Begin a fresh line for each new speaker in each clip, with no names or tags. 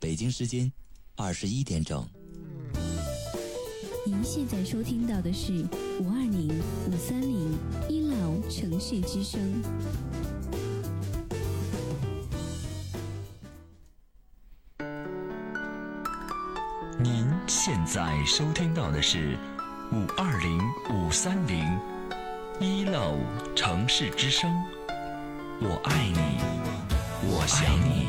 北京时间二十一点整。
您现在收听到的是五二零五三零一老城市之声。
您现在收听到的是五二零五三零一楼城市之声。我爱你，我想你，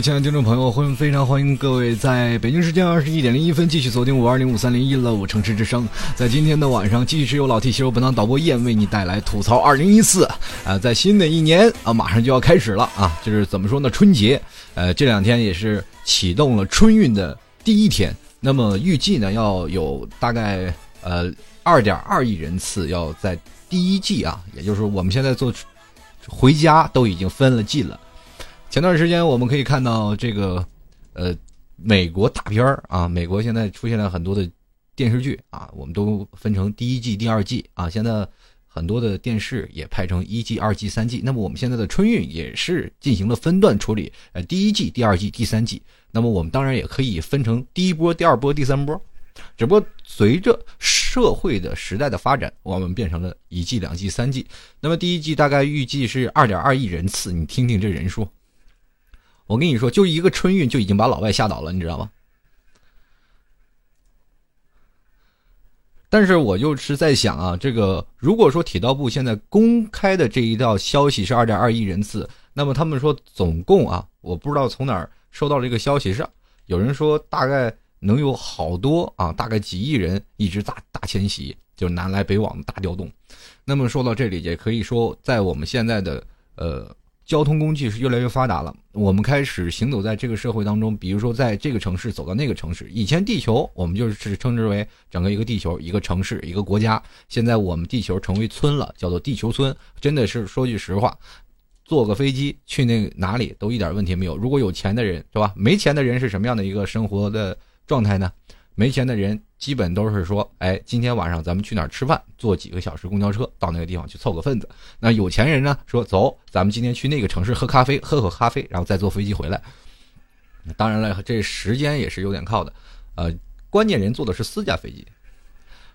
亲爱的听众朋友，欢迎非常欢迎各位在北京时间二十一点零一分继续锁定五二零五三零一乐五城市之声。在今天的晚上，继续是由老 T 携手本档导播燕为你带来吐槽二零一四。啊，在新的一年啊，马上就要开始了啊，就是怎么说呢？春节，呃，这两天也是启动了春运的第一天。那么预计呢，要有大概呃二点二亿人次要在第一季啊，也就是我们现在做回家都已经分了季了。前段时间我们可以看到这个，呃，美国大片儿啊，美国现在出现了很多的电视剧啊，我们都分成第一季、第二季啊。现在很多的电视也拍成一季、二季、三季。那么我们现在的春运也是进行了分段处理，呃，第一季、第二季、第三季。那么我们当然也可以分成第一波、第二波、第三波。只不过随着社会的时代的发展，我们变成了一季、两季、三季。那么第一季大概预计是二点二亿人次，你听听这人数。我跟你说，就一个春运就已经把老外吓倒了，你知道吗？但是我就是在想啊，这个如果说铁道部现在公开的这一道消息是二点二亿人次，那么他们说总共啊，我不知道从哪儿收到这个消息是，有人说大概能有好多啊，大概几亿人一直大大迁徙，就是南来北往的大调动。那么说到这里，也可以说在我们现在的呃。交通工具是越来越发达了，我们开始行走在这个社会当中。比如说，在这个城市走到那个城市，以前地球我们就是称之为整个一个地球、一个城市、一个国家。现在我们地球成为村了，叫做地球村。真的是说句实话，坐个飞机去那哪里都一点问题没有。如果有钱的人是吧？没钱的人是什么样的一个生活的状态呢？没钱的人基本都是说，哎，今天晚上咱们去哪儿吃饭？坐几个小时公交车到那个地方去凑个份子。那有钱人呢，说走，咱们今天去那个城市喝咖啡，喝口咖啡，然后再坐飞机回来。当然了，这时间也是有点靠的。呃，关键人坐的是私家飞机。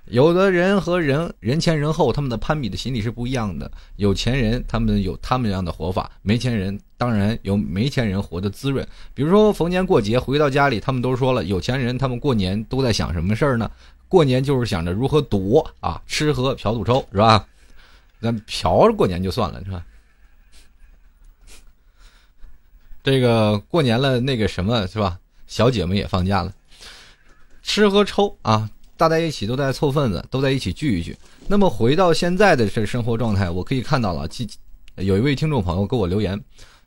有的人和人人前人后，他们的攀比的心理是不一样的。有钱人他们有他们这样的活法，没钱人当然有没钱人活得滋润。比如说逢年过节回到家里，他们都说了，有钱人他们过年都在想什么事儿呢？过年就是想着如何赌啊，吃喝嫖赌抽是吧？咱嫖着过年就算了是吧？这个过年了，那个什么是吧？小姐们也放假了，吃喝抽啊。大家一起都在凑份子，都在一起聚一聚。那么回到现在的这生活状态，我可以看到了，有一位听众朋友给我留言，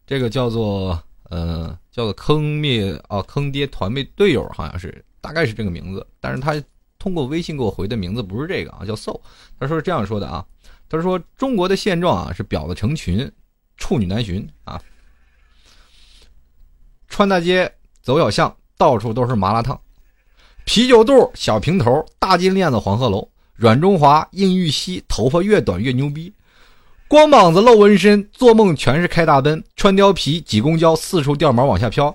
这个叫做呃叫做坑灭啊坑爹团灭队友，好像是大概是这个名字，但是他通过微信给我回的名字不是这个啊，叫 so。他说是这样说的啊，他说中国的现状啊是婊子成群，处女难寻啊，穿大街走小巷，到处都是麻辣烫。啤酒肚、小平头、大金链子、黄鹤楼、阮中华、硬玉溪，头发越短越牛逼，光膀子露纹身，做梦全是开大奔，穿貂皮挤公交，四处掉毛往下飘，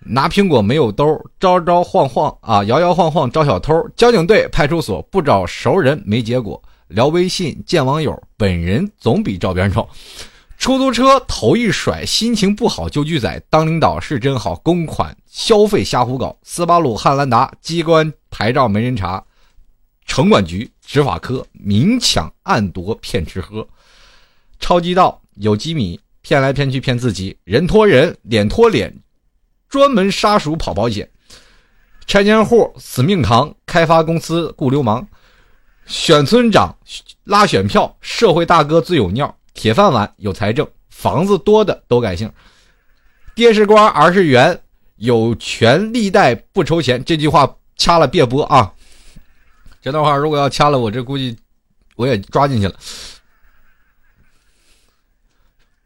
拿苹果没有兜，招招晃晃啊，摇摇晃晃招小偷，交警队、派出所不找熟人没结果，聊微信见网友，本人总比照片丑。出租车头一甩，心情不好就拒载。当领导是真好，公款消费瞎胡搞。斯巴鲁汉兰达机关牌照没人查，城管局执法科明抢暗夺骗吃喝，超级道有机米骗来骗去骗自己，人拖人脸拖脸，专门杀熟跑保险，拆迁户死命扛，开发公司雇流氓，选村长拉选票，社会大哥最有尿，铁饭碗有财政，房子多的都改姓，爹是官儿是员，有权利贷不抽钱。这句话掐了别播啊！这段话如果要掐了，我这估计我也抓进去了。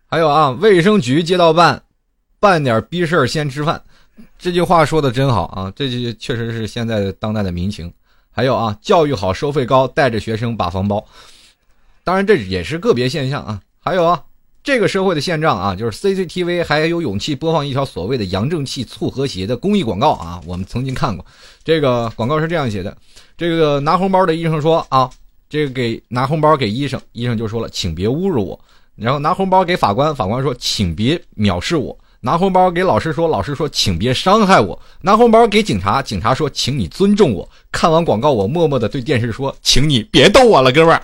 还有啊，卫生局街道办办点逼事先吃饭，这句话说的真好啊！这句确实是现在当代的民情。还有啊，教育好收费高，带着学生把房包。当然这也是个别现象啊。还有啊，这个社会的现状啊，就是 CCTV 还有勇气播放一条所谓的“扬正气促和谐”的公益广告啊。我们曾经看过，这个广告是这样写的：这个拿红包的医生说啊，这个给拿红包给医生，医生就说了，请别侮辱我。然后拿红包给法官，法官说，请别藐视我。拿红包给老师说，老师说，请别伤害我。拿红包给警察，警察说，请你尊重我。看完广告，我默默的对电视说，请你别逗我了，哥们儿。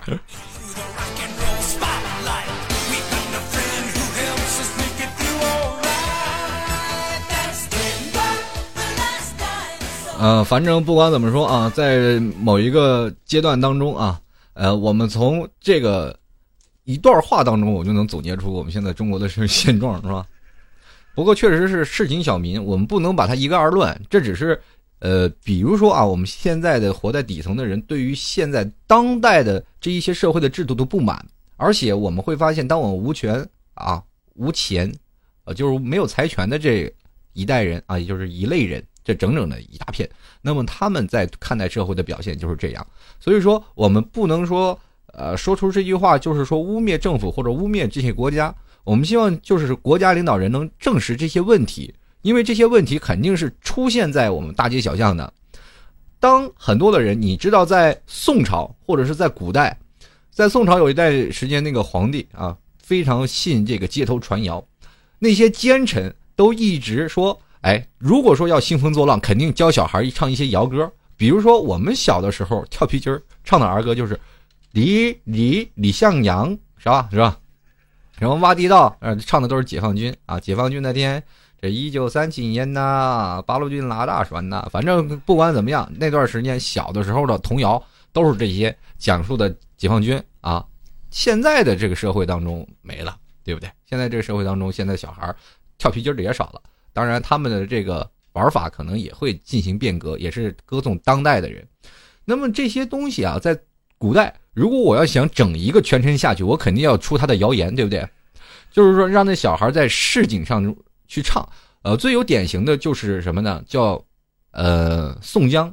呃，反正不管怎么说啊，在某一个阶段当中啊，呃，我们从这个一段话当中，我就能总结出我们现在中国的现状，是吧？不过确实是市井小民，我们不能把它一概而论，这只是呃，比如说啊，我们现在的活在底层的人，对于现在当代的这一些社会的制度的不满，而且我们会发现，当我们无权啊、无钱，呃，就是没有财权的这一代人啊，也就是一类人，这整整的一大片。那么他们在看待社会的表现就是这样，所以说我们不能说，呃，说出这句话就是说污蔑政府或者污蔑这些国家。我们希望就是国家领导人能证实这些问题，因为这些问题肯定是出现在我们大街小巷的。当很多的人，你知道，在宋朝或者是在古代，在宋朝有一段时间，那个皇帝啊非常信这个街头传谣，那些奸臣都一直说，哎，如果说要兴风作浪，肯定教小孩一唱一些谣歌，比如说我们小的时候跳皮筋儿唱的儿歌就是李李李向阳，是吧？是吧？然后挖地道，呃，唱的都是解放军啊！解放军那天，这一九三七年呐，八路军拉大船呐，反正不管怎么样，那段时间小的时候的童谣都是这些讲述的解放军啊。现在的这个社会当中没了，对不对？现在这个社会当中，现在小孩跳皮筋儿的也少了，当然他们的这个玩法可能也会进行变革，也是歌颂当代的人。那么这些东西啊，在古代，如果我要想整一个全程下去，我肯定要出他的谣言，对不对？就是说，让那小孩在市井上去唱。呃，最有典型的就是什么呢？叫呃《宋江》，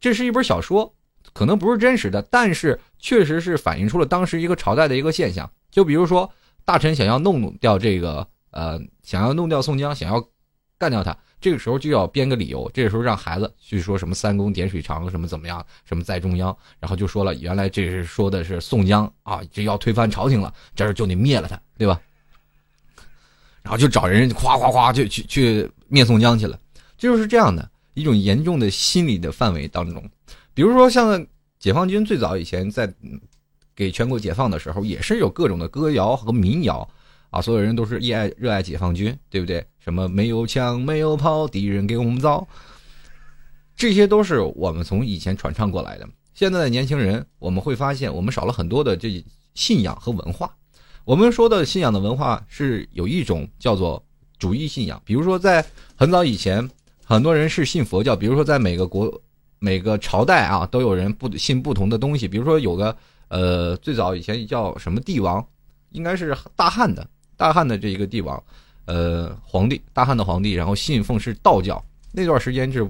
这是一本小说，可能不是真实的，但是确实是反映出了当时一个朝代的一个现象。就比如说，大臣想要弄掉这个呃，想要弄掉宋江，想要干掉他，这个时候就要编个理由。这个时候让孩子去说什么“三公点水长”什么怎么样，什么在中央，然后就说了，原来这是说的是宋江啊，这要推翻朝廷了，这儿就得灭了他，对吧？然后就找人夸夸夸就去去灭宋江去了，这就是这样的一种严重的心理的范围当中。比如说像解放军最早以前在给全国解放的时候，也是有各种的歌谣和民谣啊，所有人都是热爱热爱解放军，对不对？什么没有枪没有炮，敌人给我们造，这些都是我们从以前传唱过来的。现在的年轻人，我们会发现我们少了很多的这信仰和文化。我们说的信仰的文化是有一种叫做主义信仰，比如说在很早以前，很多人是信佛教，比如说在每个国、每个朝代啊，都有人不信不同的东西。比如说有个呃，最早以前叫什么帝王，应该是大汉的大汉的这一个帝王，呃，皇帝，大汉的皇帝，然后信奉是道教，那段时间是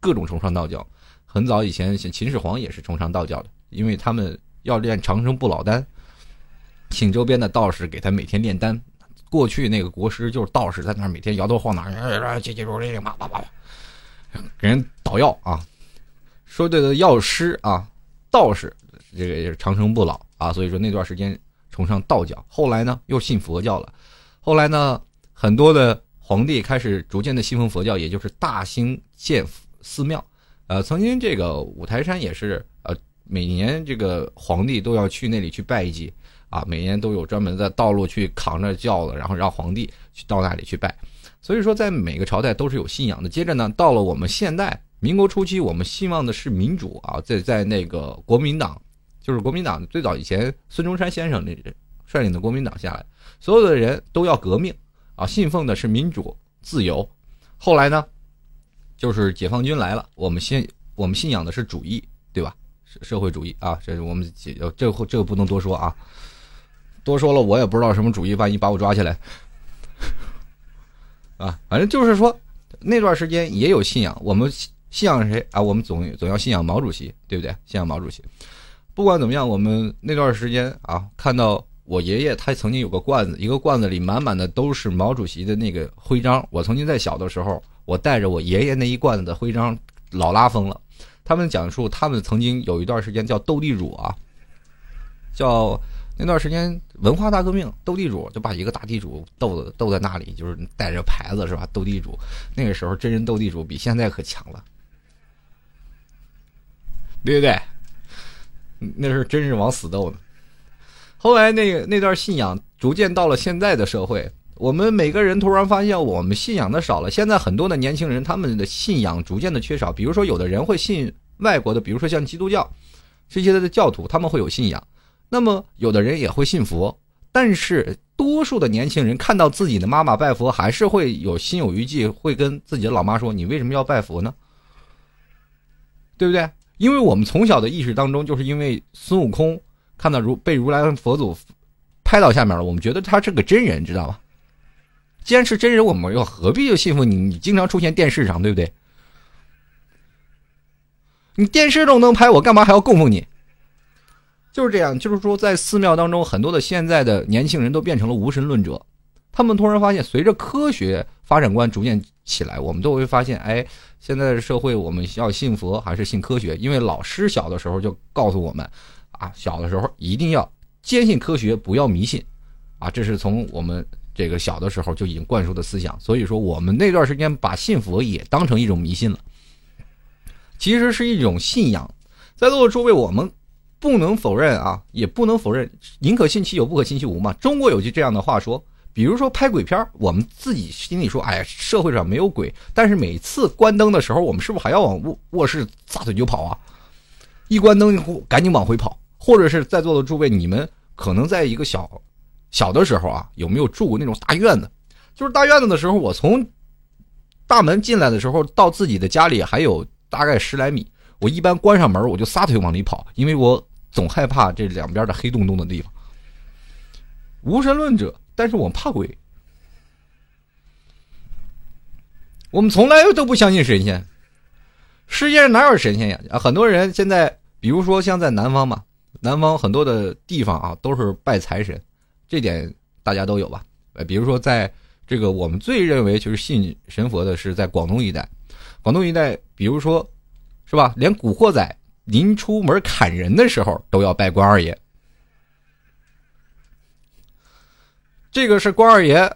各种崇尚道教。很早以前，秦始皇也是崇尚道教的，因为他们要练长生不老丹。请周边的道士给他每天炼丹。过去那个国师就是道士，在那儿每天摇头晃脑，接接着这叭叭叭，给人捣药啊。说这个药师啊，道士这个也是长生不老啊，所以说那段时间崇尚道教。后来呢，又信佛教了。后来呢，很多的皇帝开始逐渐的信奉佛教，也就是大兴建寺庙。呃，曾经这个五台山也是呃每年这个皇帝都要去那里去拜祭啊，每年都有专门的道路去扛着轿子，然后让皇帝去到那里去拜。所以说，在每个朝代都是有信仰的。接着呢，到了我们现代民国初期，我们希望的是民主啊，在在那个国民党，就是国民党最早以前孙中山先生那率领的国民党下来，所有的人都要革命啊，信奉的是民主自由。后来呢，就是解放军来了，我们信我们信仰的是主义，对吧？社社会主义啊，这是我们解这这个不能多说啊，多说了我也不知道什么主义，万一把我抓起来。啊，反正就是说，那段时间也有信仰。我们信仰谁啊？我们总总要信仰毛主席，对不对？信仰毛主席。不管怎么样，我们那段时间啊，看到我爷爷他曾经有个罐子，一个罐子里满满的都是毛主席的那个徽章。我曾经在小的时候，我带着我爷爷那一罐子的徽章，老拉风了。他们讲述他们曾经有一段时间叫斗地主啊，叫。那段时间文化大革命，斗地主就把一个大地主斗的斗在那里，就是带着牌子是吧？斗地主，那个时候真人斗地主比现在可强了，对不对？那是真是往死斗呢。后来那那段信仰逐渐到了现在的社会，我们每个人突然发现我们信仰的少了。现在很多的年轻人他们的信仰逐渐的缺少，比如说有的人会信外国的，比如说像基督教这些的教徒，他们会有信仰。那么，有的人也会信佛，但是多数的年轻人看到自己的妈妈拜佛，还是会有心有余悸，会跟自己的老妈说：“你为什么要拜佛呢？”对不对？因为我们从小的意识当中，就是因为孙悟空看到如被如来佛祖拍到下面了，我们觉得他是个真人，知道吧？既然是真人，我们又何必就信服你？你经常出现电视上，对不对？你电视都能拍，我干嘛还要供奉你？就是这样，就是说，在寺庙当中，很多的现在的年轻人都变成了无神论者。他们突然发现，随着科学发展观逐渐起来，我们都会发现，哎，现在的社会我们要信佛还是信科学？因为老师小的时候就告诉我们，啊，小的时候一定要坚信科学，不要迷信，啊，这是从我们这个小的时候就已经灌输的思想。所以说，我们那段时间把信佛也当成一种迷信了，其实是一种信仰。在座的诸位，我们。不能否认啊，也不能否认，宁可信其有，不可信其无嘛。中国有句这样的话说，比如说拍鬼片我们自己心里说，哎呀，社会上没有鬼，但是每次关灯的时候，我们是不是还要往卧卧室撒腿就跑啊？一关灯赶紧往回跑，或者是在座的诸位，你们可能在一个小小的时候啊，有没有住过那种大院子？就是大院子的时候，我从大门进来的时候到自己的家里还有大概十来米，我一般关上门我就撒腿往里跑，因为我。总害怕这两边的黑洞洞的地方。无神论者，但是我们怕鬼。我们从来都不相信神仙。世界上哪有神仙呀？啊，很多人现在，比如说像在南方嘛，南方很多的地方啊，都是拜财神，这点大家都有吧？呃，比如说在这个我们最认为就是信神佛的是在广东一带，广东一带，比如说，是吧？连古惑仔。临出门砍人的时候都要拜关二爷，这个是关二爷。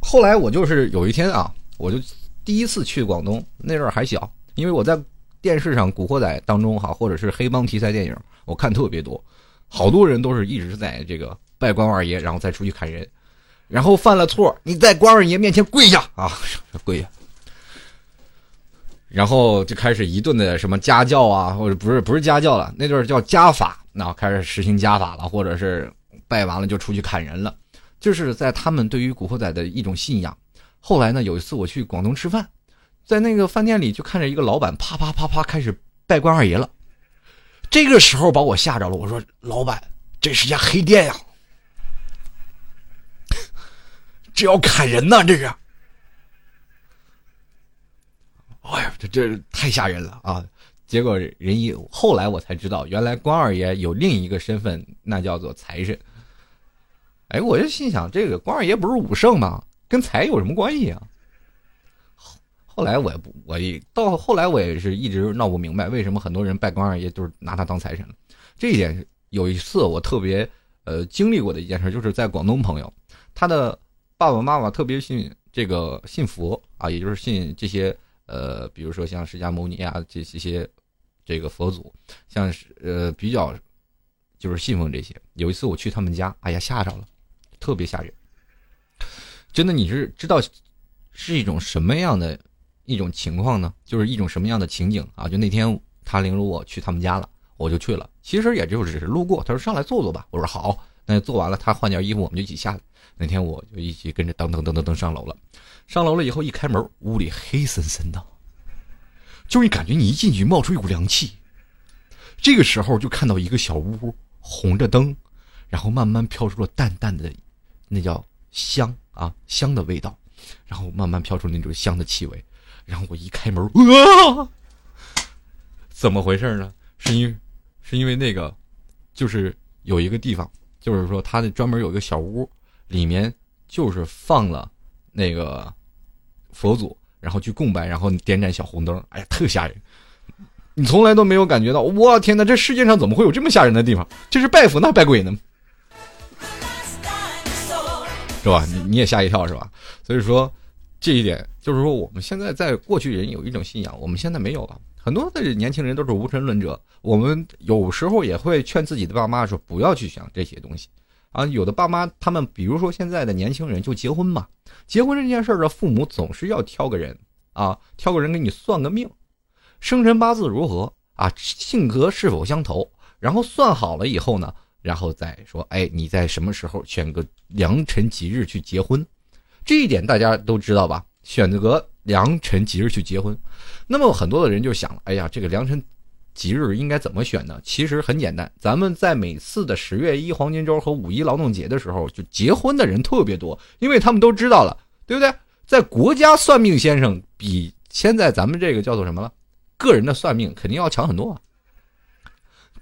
后来我就是有一天啊，我就第一次去广东，那阵儿还小，因为我在电视上《古惑仔》当中哈，或者是黑帮题材电影，我看特别多，好多人都是一直在这个拜关二爷，然后再出去砍人，然后犯了错，你在关二爷面前跪下啊，跪下。然后就开始一顿的什么家教啊，或者不是不是家教了，那阵儿叫家法，那开始实行家法了，或者是拜完了就出去砍人了，就是在他们对于古惑仔的一种信仰。后来呢，有一次我去广东吃饭，在那个饭店里就看着一个老板啪啪啪啪开始拜关二爷了，这个时候把我吓着了。我说：“老板，这是家黑店呀，这要砍人呐，这是。”哎呀，这这太吓人了啊！结果人一后来我才知道，原来关二爷有另一个身份，那叫做财神。哎，我就心想，这个关二爷不是武圣吗？跟财有什么关系啊？后后来我也不，我也到后来我也是一直闹不明白，为什么很多人拜关二爷就是拿他当财神了。这一点有一次我特别呃经历过的一件事，就是在广东朋友，他的爸爸妈妈特别信这个信佛啊，也就是信这些。呃，比如说像释迦牟尼啊，这这些这个佛祖，像是呃比较就是信奉这些。有一次我去他们家，哎呀吓着了，特别吓人。真的，你是知道是一种什么样的一种情况呢？就是一种什么样的情景啊？就那天他领着我去他们家了，我就去了。其实也就只是路过，他说上来坐坐吧，我说好。那坐完了，他换件衣服，我们就一起下来。那天我就一起跟着噔噔噔噔噔上楼了。上楼了以后，一开门，屋里黑森森的，就是感觉你一进去冒出一股凉气。这个时候就看到一个小屋，红着灯，然后慢慢飘出了淡淡的，那叫香啊香的味道，然后慢慢飘出那种香的气味。然后我一开门，啊，怎么回事呢？是因是因为那个，就是有一个地方，就是说他那专门有一个小屋，里面就是放了那个佛祖，然后去供拜，然后点盏小红灯，哎呀，特吓人。你从来都没有感觉到，我天哪，这世界上怎么会有这么吓人的地方？这是拜佛那拜鬼呢？是吧？你你也吓一跳是吧？所以说，这一点就是说，我们现在在过去人有一种信仰，我们现在没有了。很多的年轻人都是无神论者，我们有时候也会劝自己的爸妈说，不要去想这些东西。啊，有的爸妈他们，比如说现在的年轻人就结婚嘛，结婚这件事儿的父母总是要挑个人啊，挑个人给你算个命，生辰八字如何啊，性格是否相投，然后算好了以后呢，然后再说，哎，你在什么时候选个良辰吉日去结婚，这一点大家都知道吧？选择良辰吉日去结婚，那么很多的人就想了，哎呀，这个良辰。吉日应该怎么选呢？其实很简单，咱们在每次的十月一黄金周和五一劳动节的时候，就结婚的人特别多，因为他们都知道了，对不对？在国家算命先生比现在咱们这个叫做什么了？个人的算命肯定要强很多啊。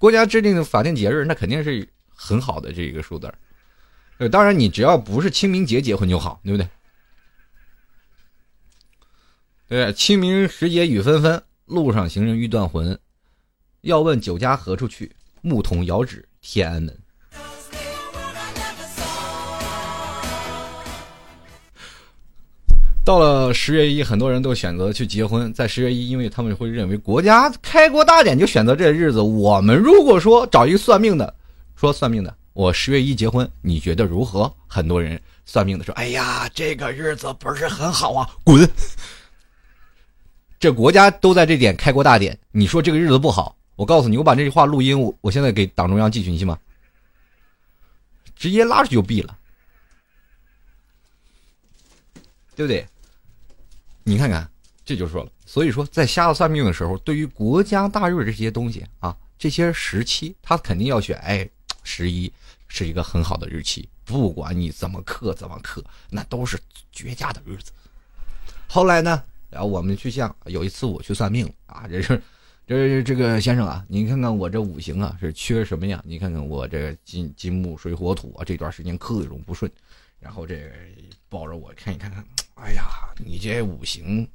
国家制定的法定节日，那肯定是很好的这一个数字。呃，当然你只要不是清明节结婚就好，对不对？对，清明时节雨纷纷，路上行人欲断魂。要问酒家何处去？牧童遥指天安门。到了十月一，很多人都选择去结婚。在十月一，因为他们会认为国家开国大典就选择这日子。我们如果说找一个算命的，说算命的，我十月一结婚，你觉得如何？很多人算命的说：“哎呀，这个日子不是很好啊，滚！”这国家都在这点开国大典，你说这个日子不好？我告诉你，我把这句话录音，我我现在给党中央寄去，你信吗？直接拉出去就毙了，对不对？你看看，这就说了。所以说，在瞎子算命的时候，对于国家大日这些东西啊，这些时期，他肯定要选。哎，十一是一个很好的日期，不管你怎么克怎么克，那都是绝佳的日子。后来呢，然后我们去向有一次我去算命啊，这是。这这个先生啊，您看看我这五行啊是缺什么呀？你看看我这金金木水火土啊，这段时间克种不顺。然后这抱着我看一看，哎呀，你这五行，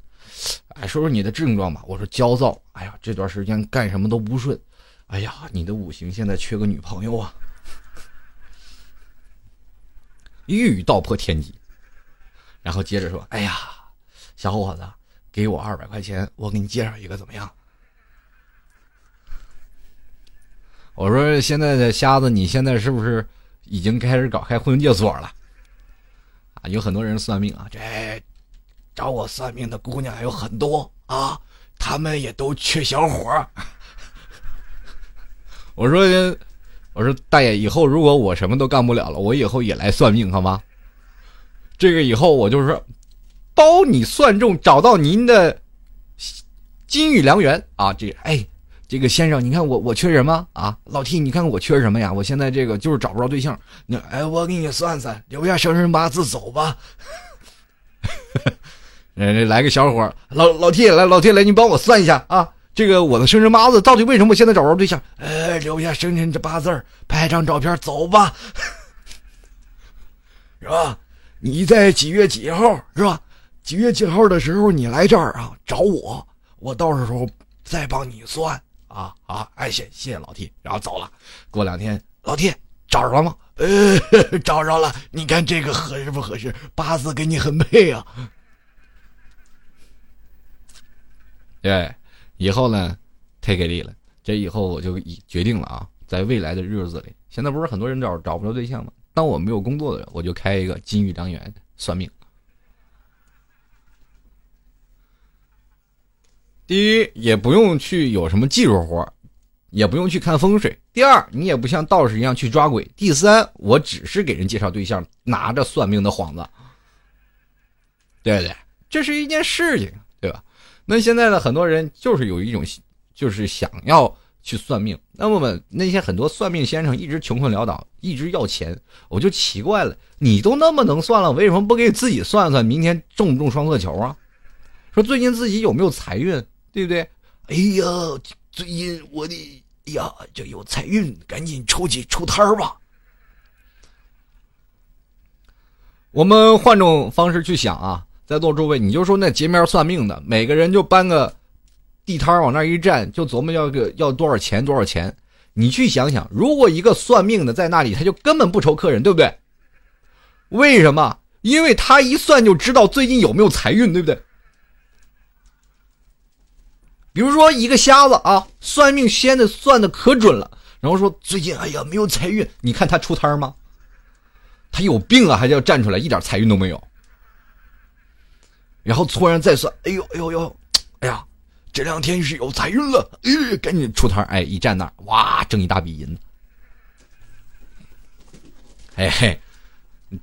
哎，说说你的症状吧。我说焦躁，哎呀，这段时间干什么都不顺。哎呀，你的五行现在缺个女朋友啊，一语道破天机。然后接着说，哎呀，小伙子，给我二百块钱，我给你介绍一个怎么样？我说现在的瞎子，你现在是不是已经开始搞开婚介所了？有很多人算命啊，这找我算命的姑娘还有很多啊，他们也都缺小伙儿。我说，我说大爷，以后如果我什么都干不了了，我以后也来算命好吗？这个以后我就是包你算中，找到您的金玉良缘啊！这哎。这个先生，你看我我缺什么啊？老 T，你看我缺什么呀？我现在这个就是找不着对象。你哎，我给你算算，留下生辰八字走吧。来 来个小伙老老 T 来老 T 来，你帮我算一下啊。这个我的生辰八字到底为什么现在找不着对象？哎，留下生辰这八字拍张照片走吧，是吧？你在几月几号是吧？几月几号的时候你来这儿啊找我，我到时候再帮你算。啊啊！哎，谢谢谢老 T，然后走了。过两天，老 T 找着了吗？呃，找着了。你看这个合适不合适？八字跟你很配啊。对，以后呢，太给力了。这以后我就已决定了啊，在未来的日子里，现在不是很多人找找不着对象吗？当我没有工作的人，我就开一个金玉良缘算命。第一，也不用去有什么技术活，也不用去看风水。第二，你也不像道士一样去抓鬼。第三，我只是给人介绍对象，拿着算命的幌子，对不对？这是一件事情，对吧？那现在的很多人就是有一种，就是想要去算命。那么那些很多算命先生一直穷困潦倒，一直要钱，我就奇怪了，你都那么能算了，为什么不给自己算算明天中不中双色球啊？说最近自己有没有财运？对不对？哎呀，最近我的哎呀，这有财运，赶紧出去出摊儿吧。我们换种方式去想啊，在座诸位，你就说那街面算命的，每个人就搬个地摊往那一站，就琢磨要个要多少钱多少钱。你去想想，如果一个算命的在那里，他就根本不愁客人，对不对？为什么？因为他一算就知道最近有没有财运，对不对？比如说一个瞎子啊，算命先的算的可准了，然后说最近哎呀没有财运，你看他出摊吗？他有病啊，还是要站出来，一点财运都没有。然后突然再算，哎呦哎呦呦，哎呀，这两天是有财运了，哎，赶紧出摊哎，一站那，哇，挣一大笔银子。哎嘿，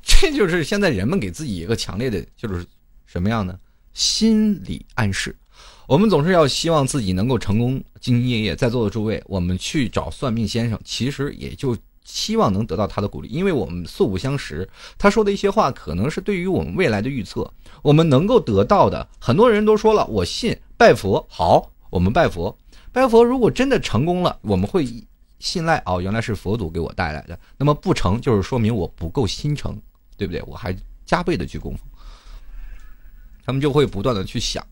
这就是现在人们给自己一个强烈的，就是什么样呢？心理暗示。我们总是要希望自己能够成功兢兢业业，在座的诸位，我们去找算命先生，其实也就希望能得到他的鼓励，因为我们素不相识，他说的一些话可能是对于我们未来的预测，我们能够得到的。很多人都说了，我信拜佛，好，我们拜佛，拜佛，如果真的成功了，我们会信赖哦，原来是佛祖给我带来的。那么不成，就是说明我不够心诚，对不对？我还加倍的去供奉，他们就会不断的去想。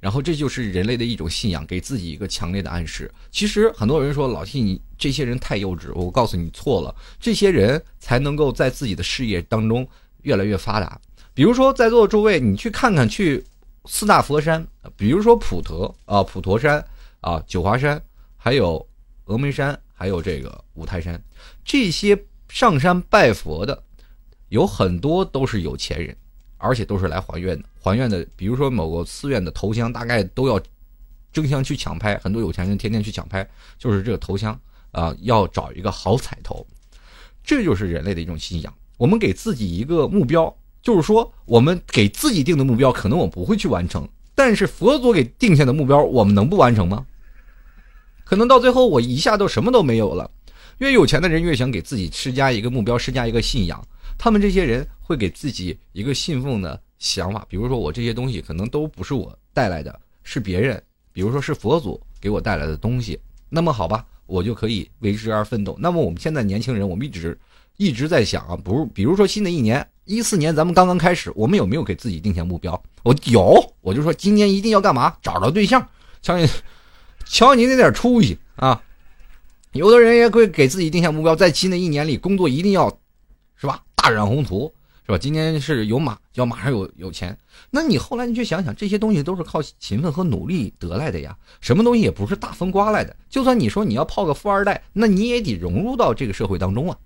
然后这就是人类的一种信仰，给自己一个强烈的暗示。其实很多人说老 T 你这些人太幼稚，我告诉你错了，这些人才能够在自己的事业当中越来越发达。比如说在座的诸位，你去看看去四大佛山，比如说普陀啊、普陀山啊、九华山，还有峨眉山，还有这个五台山，这些上山拜佛的有很多都是有钱人。而且都是来还愿的，还愿的，比如说某个寺院的头香，大概都要争相去抢拍，很多有钱人天天去抢拍，就是这个头香啊，要找一个好彩头，这就是人类的一种信仰。我们给自己一个目标，就是说我们给自己定的目标，可能我不会去完成，但是佛祖给定下的目标，我们能不完成吗？可能到最后我一下都什么都没有了。越有钱的人越想给自己施加一个目标，施加一个信仰。他们这些人会给自己一个信奉的想法，比如说我这些东西可能都不是我带来的，是别人，比如说是佛祖给我带来的东西。那么好吧，我就可以为之而奋斗。那么我们现在年轻人，我们一直一直在想啊，不是，比如说新的一年一四年，咱们刚刚开始，我们有没有给自己定下目标？我有，我就说今年一定要干嘛？找着对象，瞧你，瞧你那点出息啊！有的人也会给自己定下目标，在新的一年里工作一定要，是吧？大展宏图，是吧？今天是有马，要马上有有钱。那你后来你去想想，这些东西都是靠勤奋和努力得来的呀。什么东西也不是大风刮来的。就算你说你要泡个富二代，那你也得融入到这个社会当中啊。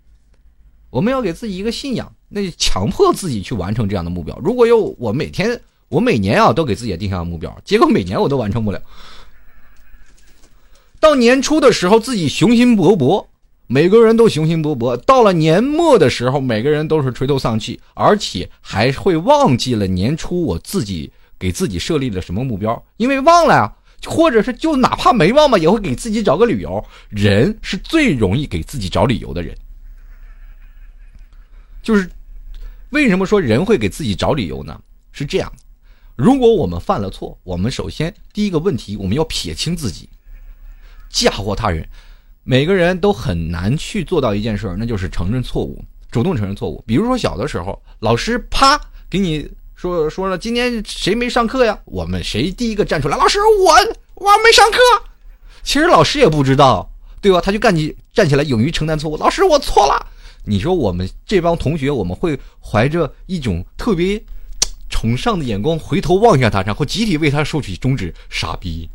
我们要给自己一个信仰，那就强迫自己去完成这样的目标。如果有我每天，我每年啊都给自己定下目标，结果每年我都完成不了。到年初的时候，自己雄心勃勃，每个人都雄心勃勃；到了年末的时候，每个人都是垂头丧气，而且还会忘记了年初我自己给自己设立了什么目标，因为忘了呀，或者是就哪怕没忘吧，也会给自己找个理由。人是最容易给自己找理由的人，就是为什么说人会给自己找理由呢？是这样，如果我们犯了错，我们首先第一个问题，我们要撇清自己。嫁祸他人，每个人都很难去做到一件事，那就是承认错误，主动承认错误。比如说小的时候，老师啪给你说说了，今天谁没上课呀？我们谁第一个站出来？老师，我我没上课。其实老师也不知道，对吧？他就干起站起来，勇于承担错误。老师，我错了。你说我们这帮同学，我们会怀着一种特别崇尚的眼光回头望向他，然后集体为他竖起中指，傻逼。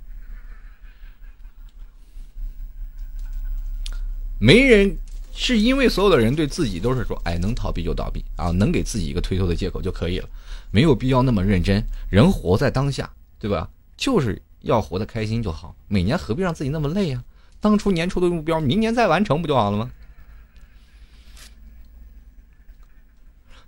没人是因为所有的人对自己都是说，哎，能逃避就逃避啊，能给自己一个推脱的借口就可以了，没有必要那么认真。人活在当下，对吧？就是要活得开心就好。每年何必让自己那么累呀、当初年初的目标，明年再完成不就好了吗？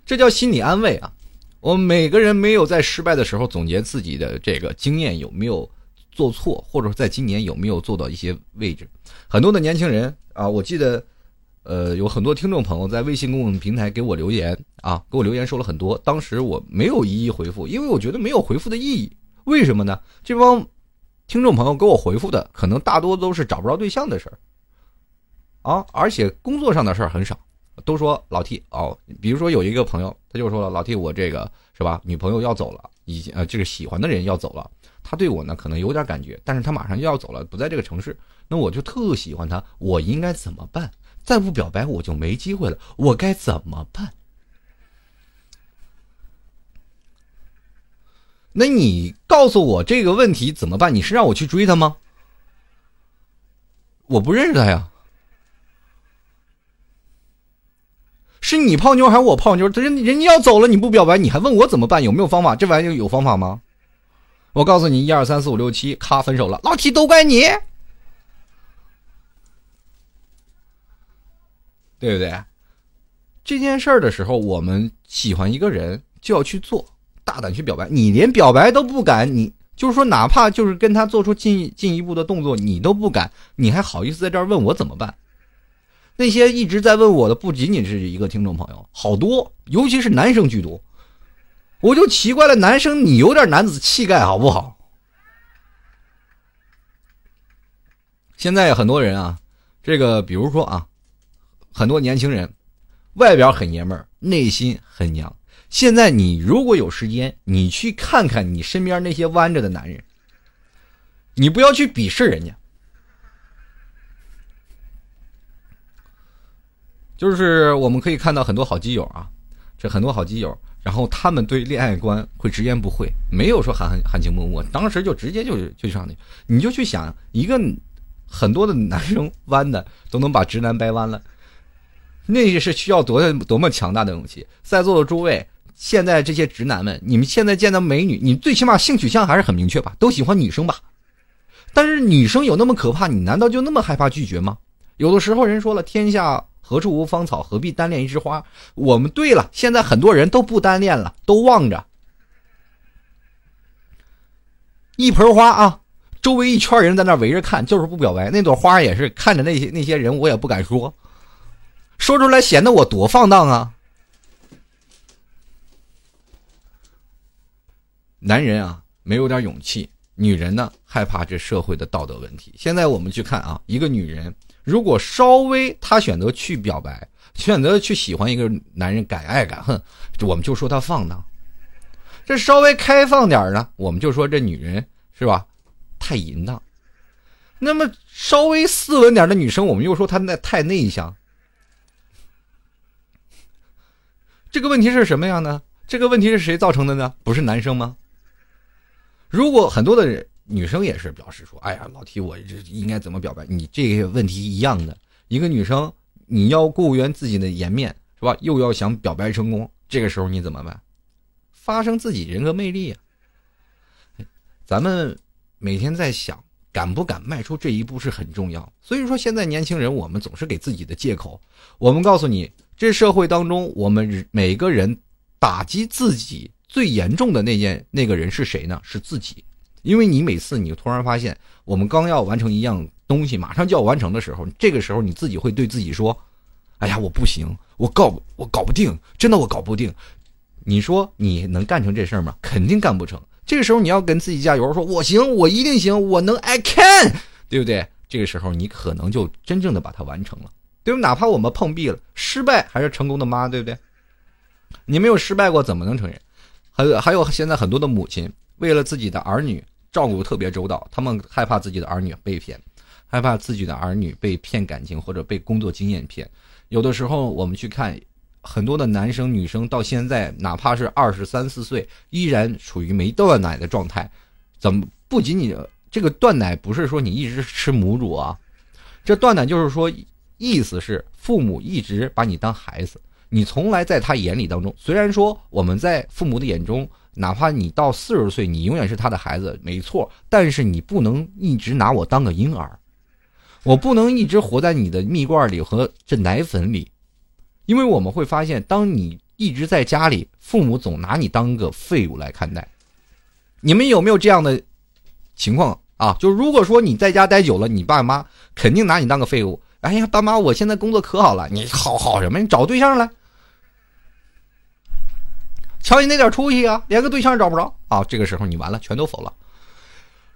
这叫心理安慰啊！我们每个人没有在失败的时候总结自己的这个经验有没有做错，或者说在今年有没有做到一些位置。很多的年轻人啊，我记得，呃，有很多听众朋友在微信公众平台给我留言啊，给我留言说了很多，当时我没有一一回复，因为我觉得没有回复的意义。为什么呢？这帮听众朋友给我回复的，可能大多都是找不着对象的事儿啊，而且工作上的事儿很少。都说老 T 哦，比如说有一个朋友，他就说了，老 T 我这个是吧，女朋友要走了，已经呃这个喜欢的人要走了，他对我呢可能有点感觉，但是他马上就要走了，不在这个城市，那我就特喜欢他，我应该怎么办？再不表白我就没机会了，我该怎么办？那你告诉我这个问题怎么办？你是让我去追他吗？我不认识他呀。是你泡妞还是我泡妞？人人家要走了，你不表白，你还问我怎么办？有没有方法？这玩意有方法吗？我告诉你，一二三四五六七，咔，分手了，老提都怪你，对不对？这件事儿的时候，我们喜欢一个人就要去做，大胆去表白。你连表白都不敢，你就是说，哪怕就是跟他做出进进一步的动作，你都不敢，你还好意思在这儿问我怎么办？那些一直在问我的，不仅仅是一个听众朋友，好多，尤其是男生居多。我就奇怪了，男生你有点男子气概好不好？现在很多人啊，这个比如说啊，很多年轻人，外表很爷们儿，内心很娘。现在你如果有时间，你去看看你身边那些弯着的男人，你不要去鄙视人家。就是我们可以看到很多好基友啊，这很多好基友，然后他们对恋爱观会直言不讳，没有说含含含情脉脉，当时就直接就就上去，你就去想一个很多的男生弯的都能把直男掰弯了，那是需要多多么强大的勇气。在座的诸位，现在这些直男们，你们现在见到美女，你最起码性取向还是很明确吧，都喜欢女生吧？但是女生有那么可怕，你难道就那么害怕拒绝吗？有的时候人说了，天下。何处无芳草？何必单恋一枝花？我们对了，现在很多人都不单恋了，都望着一盆花啊，周围一圈人在那围着看，就是不表白。那朵花也是看着那些那些人，我也不敢说，说出来显得我多放荡啊。男人啊，没有点勇气；女人呢，害怕这社会的道德问题。现在我们去看啊，一个女人。如果稍微她选择去表白，选择去喜欢一个男人，敢爱敢恨，我们就说她放荡；这稍微开放点呢，我们就说这女人是吧，太淫荡。那么稍微斯文点的女生，我们又说她那太内向。这个问题是什么样呢？这个问题是谁造成的呢？不是男生吗？如果很多的人。女生也是表示说：“哎呀，老提我这应该怎么表白？你这个问题一样的，一个女生你要顾源自己的颜面是吧？又要想表白成功，这个时候你怎么办？发生自己人格魅力呀！咱们每天在想，敢不敢迈出这一步是很重要。所以说，现在年轻人我们总是给自己的借口。我们告诉你，这社会当中，我们每个人打击自己最严重的那件那个人是谁呢？是自己。”因为你每次你突然发现，我们刚要完成一样东西，马上就要完成的时候，这个时候你自己会对自己说：“哎呀，我不行，我搞我搞不定，真的我搞不定。”你说你能干成这事儿吗？肯定干不成。这个时候你要跟自己加油，说：“我行，我一定行，我能，I can，对不对？”这个时候你可能就真正的把它完成了，对吧？哪怕我们碰壁了，失败还是成功的妈，对不对？你没有失败过，怎么能承认？还有还有，现在很多的母亲为了自己的儿女。照顾特别周到，他们害怕自己的儿女被骗，害怕自己的儿女被骗感情或者被工作经验骗。有的时候我们去看，很多的男生女生到现在，哪怕是二十三四岁，依然处于没断奶的状态。怎么不仅仅这个断奶不是说你一直吃母乳啊？这断奶就是说意思是父母一直把你当孩子，你从来在他眼里当中，虽然说我们在父母的眼中，哪怕你到四十岁，你永远是他的孩子，没错，但是你不能一直拿我当个婴儿，我不能一直活在你的蜜罐里和这奶粉里，因为我们会发现，当你一直在家里，父母总拿你当个废物来看待。你们有没有这样的情况啊？就如果说你在家待久了，你爸妈肯定拿你当个废物。哎呀，爸妈，我现在工作可好了，你好好什么？你找对象了。瞧你那点出息啊，连个对象找不着啊！这个时候你完了，全都否了。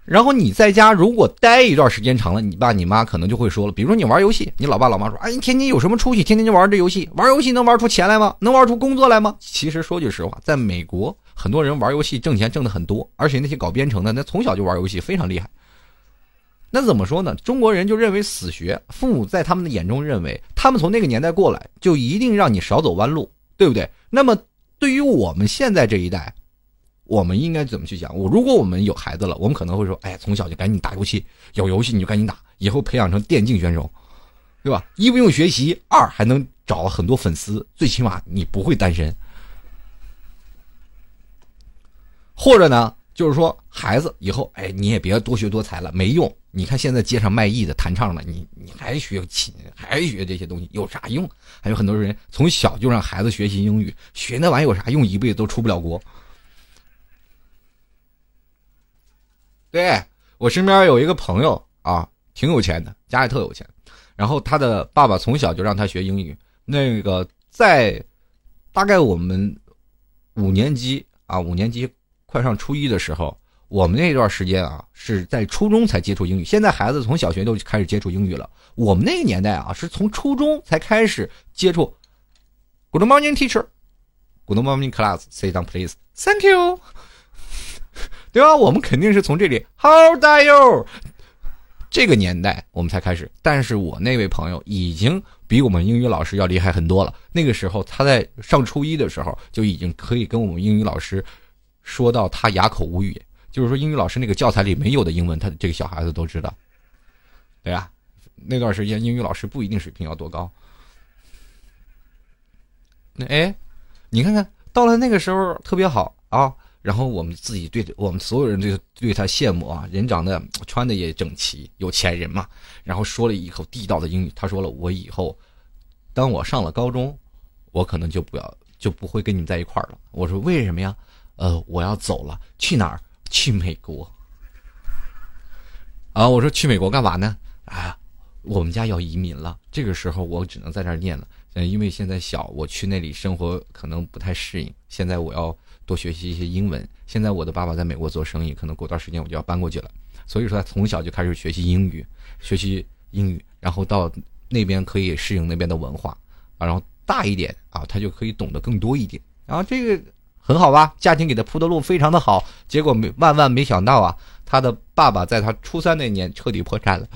然后你在家如果待一段时间长了，你爸你妈可能就会说了，比如说你玩游戏，你老爸老妈说：“哎，你天天有什么出息？天天就玩这游戏，玩游戏能玩出钱来吗？能玩出工作来吗？”其实说句实话，在美国，很多人玩游戏挣钱挣的很多，而且那些搞编程的，那从小就玩游戏，非常厉害。那怎么说呢？中国人就认为死学，父母在他们的眼中认为，他们从那个年代过来，就一定让你少走弯路，对不对？那么对于我们现在这一代，我们应该怎么去讲？我如果我们有孩子了，我们可能会说，哎，从小就赶紧打游戏，有游戏你就赶紧打，以后培养成电竞选手，对吧？一不用学习，二还能找很多粉丝，最起码你不会单身。或者呢，就是说孩子以后，哎，你也别多学多才了，没用。你看现在街上卖艺的、弹唱的，你你还学琴，还学这些东西有啥用？还有很多人从小就让孩子学习英语，学那玩意有啥用？一辈子都出不了国。对我身边有一个朋友啊，挺有钱的，家里特有钱。然后他的爸爸从小就让他学英语。那个在大概我们五年级啊，五年级快上初一的时候，我们那段时间啊是在初中才接触英语。现在孩子从小学就开始接触英语了，我们那个年代啊是从初中才开始接触。Good morning, teacher. Good morning, class. Sit down, please. Thank you. 对吧？我们肯定是从这里 How are you？这个年代我们才开始，但是我那位朋友已经比我们英语老师要厉害很多了。那个时候他在上初一的时候就已经可以跟我们英语老师说到他哑口无语，就是说英语老师那个教材里没有的英文，他这个小孩子都知道。对呀，那段时间英语老师不一定水平要多高。那哎，你看看到了那个时候特别好啊。然后我们自己对我们所有人对对他羡慕啊，人长得穿的也整齐，有钱人嘛。然后说了一口地道的英语，他说了：“我以后，当我上了高中，我可能就不要就不会跟你们在一块儿了。”我说：“为什么呀？”呃，我要走了，去哪儿？去美国。啊，我说去美国干嘛呢？啊，我们家要移民了，这个时候我只能在这念了。嗯，因为现在小，我去那里生活可能不太适应。现在我要。多学习一些英文。现在我的爸爸在美国做生意，可能过段时间我就要搬过去了。所以说，他从小就开始学习英语，学习英语，然后到那边可以适应那边的文化啊。然后大一点啊，他就可以懂得更多一点。然后这个很好吧？家庭给他铺的路非常的好。结果没万万没想到啊，他的爸爸在他初三那年彻底破产了。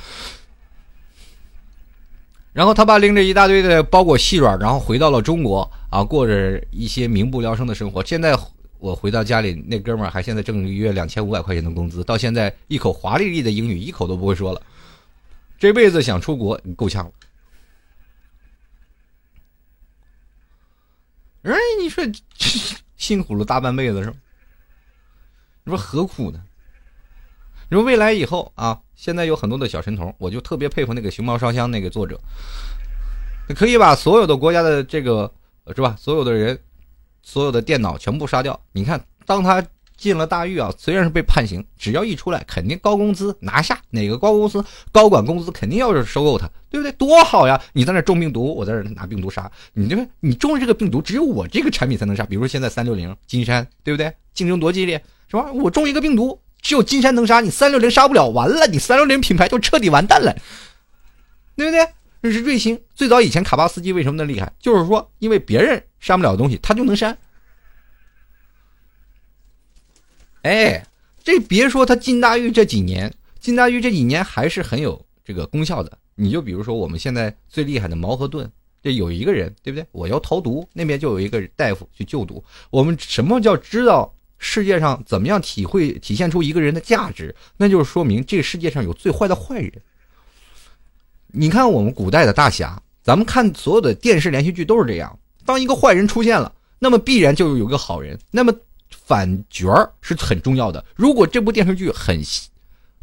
然后他爸拎着一大堆的包裹细软，然后回到了中国啊，过着一些民不聊生的生活。现在。我回到家里，那哥们儿还现在挣一个月两千五百块钱的工资，到现在一口华丽丽的英语一口都不会说了，这辈子想出国你够呛了。哎，你说辛苦了大半辈子是吧？你说何苦呢？你说未来以后啊，现在有很多的小神童，我就特别佩服那个熊猫烧香那个作者，可以把所有的国家的这个是吧，所有的人。所有的电脑全部杀掉。你看，当他进了大狱啊，虽然是被判刑，只要一出来，肯定高工资拿下。哪个高公司高管工资肯定要是收购他，对不对？多好呀！你在那种病毒，我在这拿病毒杀你。这你中了这个病毒，只有我这个产品才能杀。比如现在三六零、金山，对不对？竞争多激烈，是吧？我中一个病毒，只有金山能杀你，三六零杀不了，完了，你三六零品牌就彻底完蛋了，对不对？这是瑞星。最早以前卡巴斯基为什么那么厉害？就是说，因为别人。删不了的东西，他就能删。哎，这别说他进大狱这几年，进大狱这几年还是很有这个功效的。你就比如说我们现在最厉害的毛和盾，这有一个人，对不对？我要投毒，那边就有一个大夫去救毒。我们什么叫知道世界上怎么样体会体现出一个人的价值？那就是说明这个世界上有最坏的坏人。你看我们古代的大侠，咱们看所有的电视连续剧都是这样，当一个坏人出现了，那么必然就有个好人，那么反角儿是很重要的。如果这部电视剧很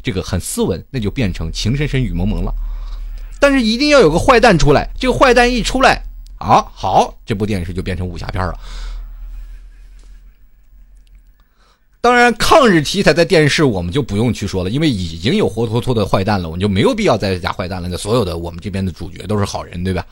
这个很斯文，那就变成情深深雨蒙蒙了。但是一定要有个坏蛋出来，这个坏蛋一出来啊，好，这部电视就变成武侠片了。当然，抗日题材的电视我们就不用去说了，因为已经有活脱脱的坏蛋了，我们就没有必要再加坏蛋了。那所有的我们这边的主角都是好人，对吧？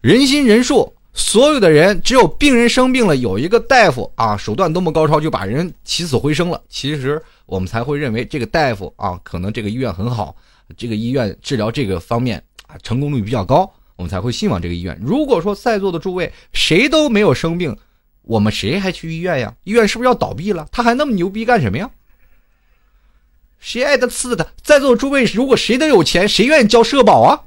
人心人数，所有的人只有病人生病了，有一个大夫啊，手段多么高超，就把人起死回生了。其实我们才会认为这个大夫啊，可能这个医院很好，这个医院治疗这个方面啊成功率比较高，我们才会信往这个医院。如果说在座的诸位谁都没有生病，我们谁还去医院呀？医院是不是要倒闭了？他还那么牛逼干什么呀？谁爱他呲的他？在座的诸位，如果谁都有钱，谁愿意交社保啊？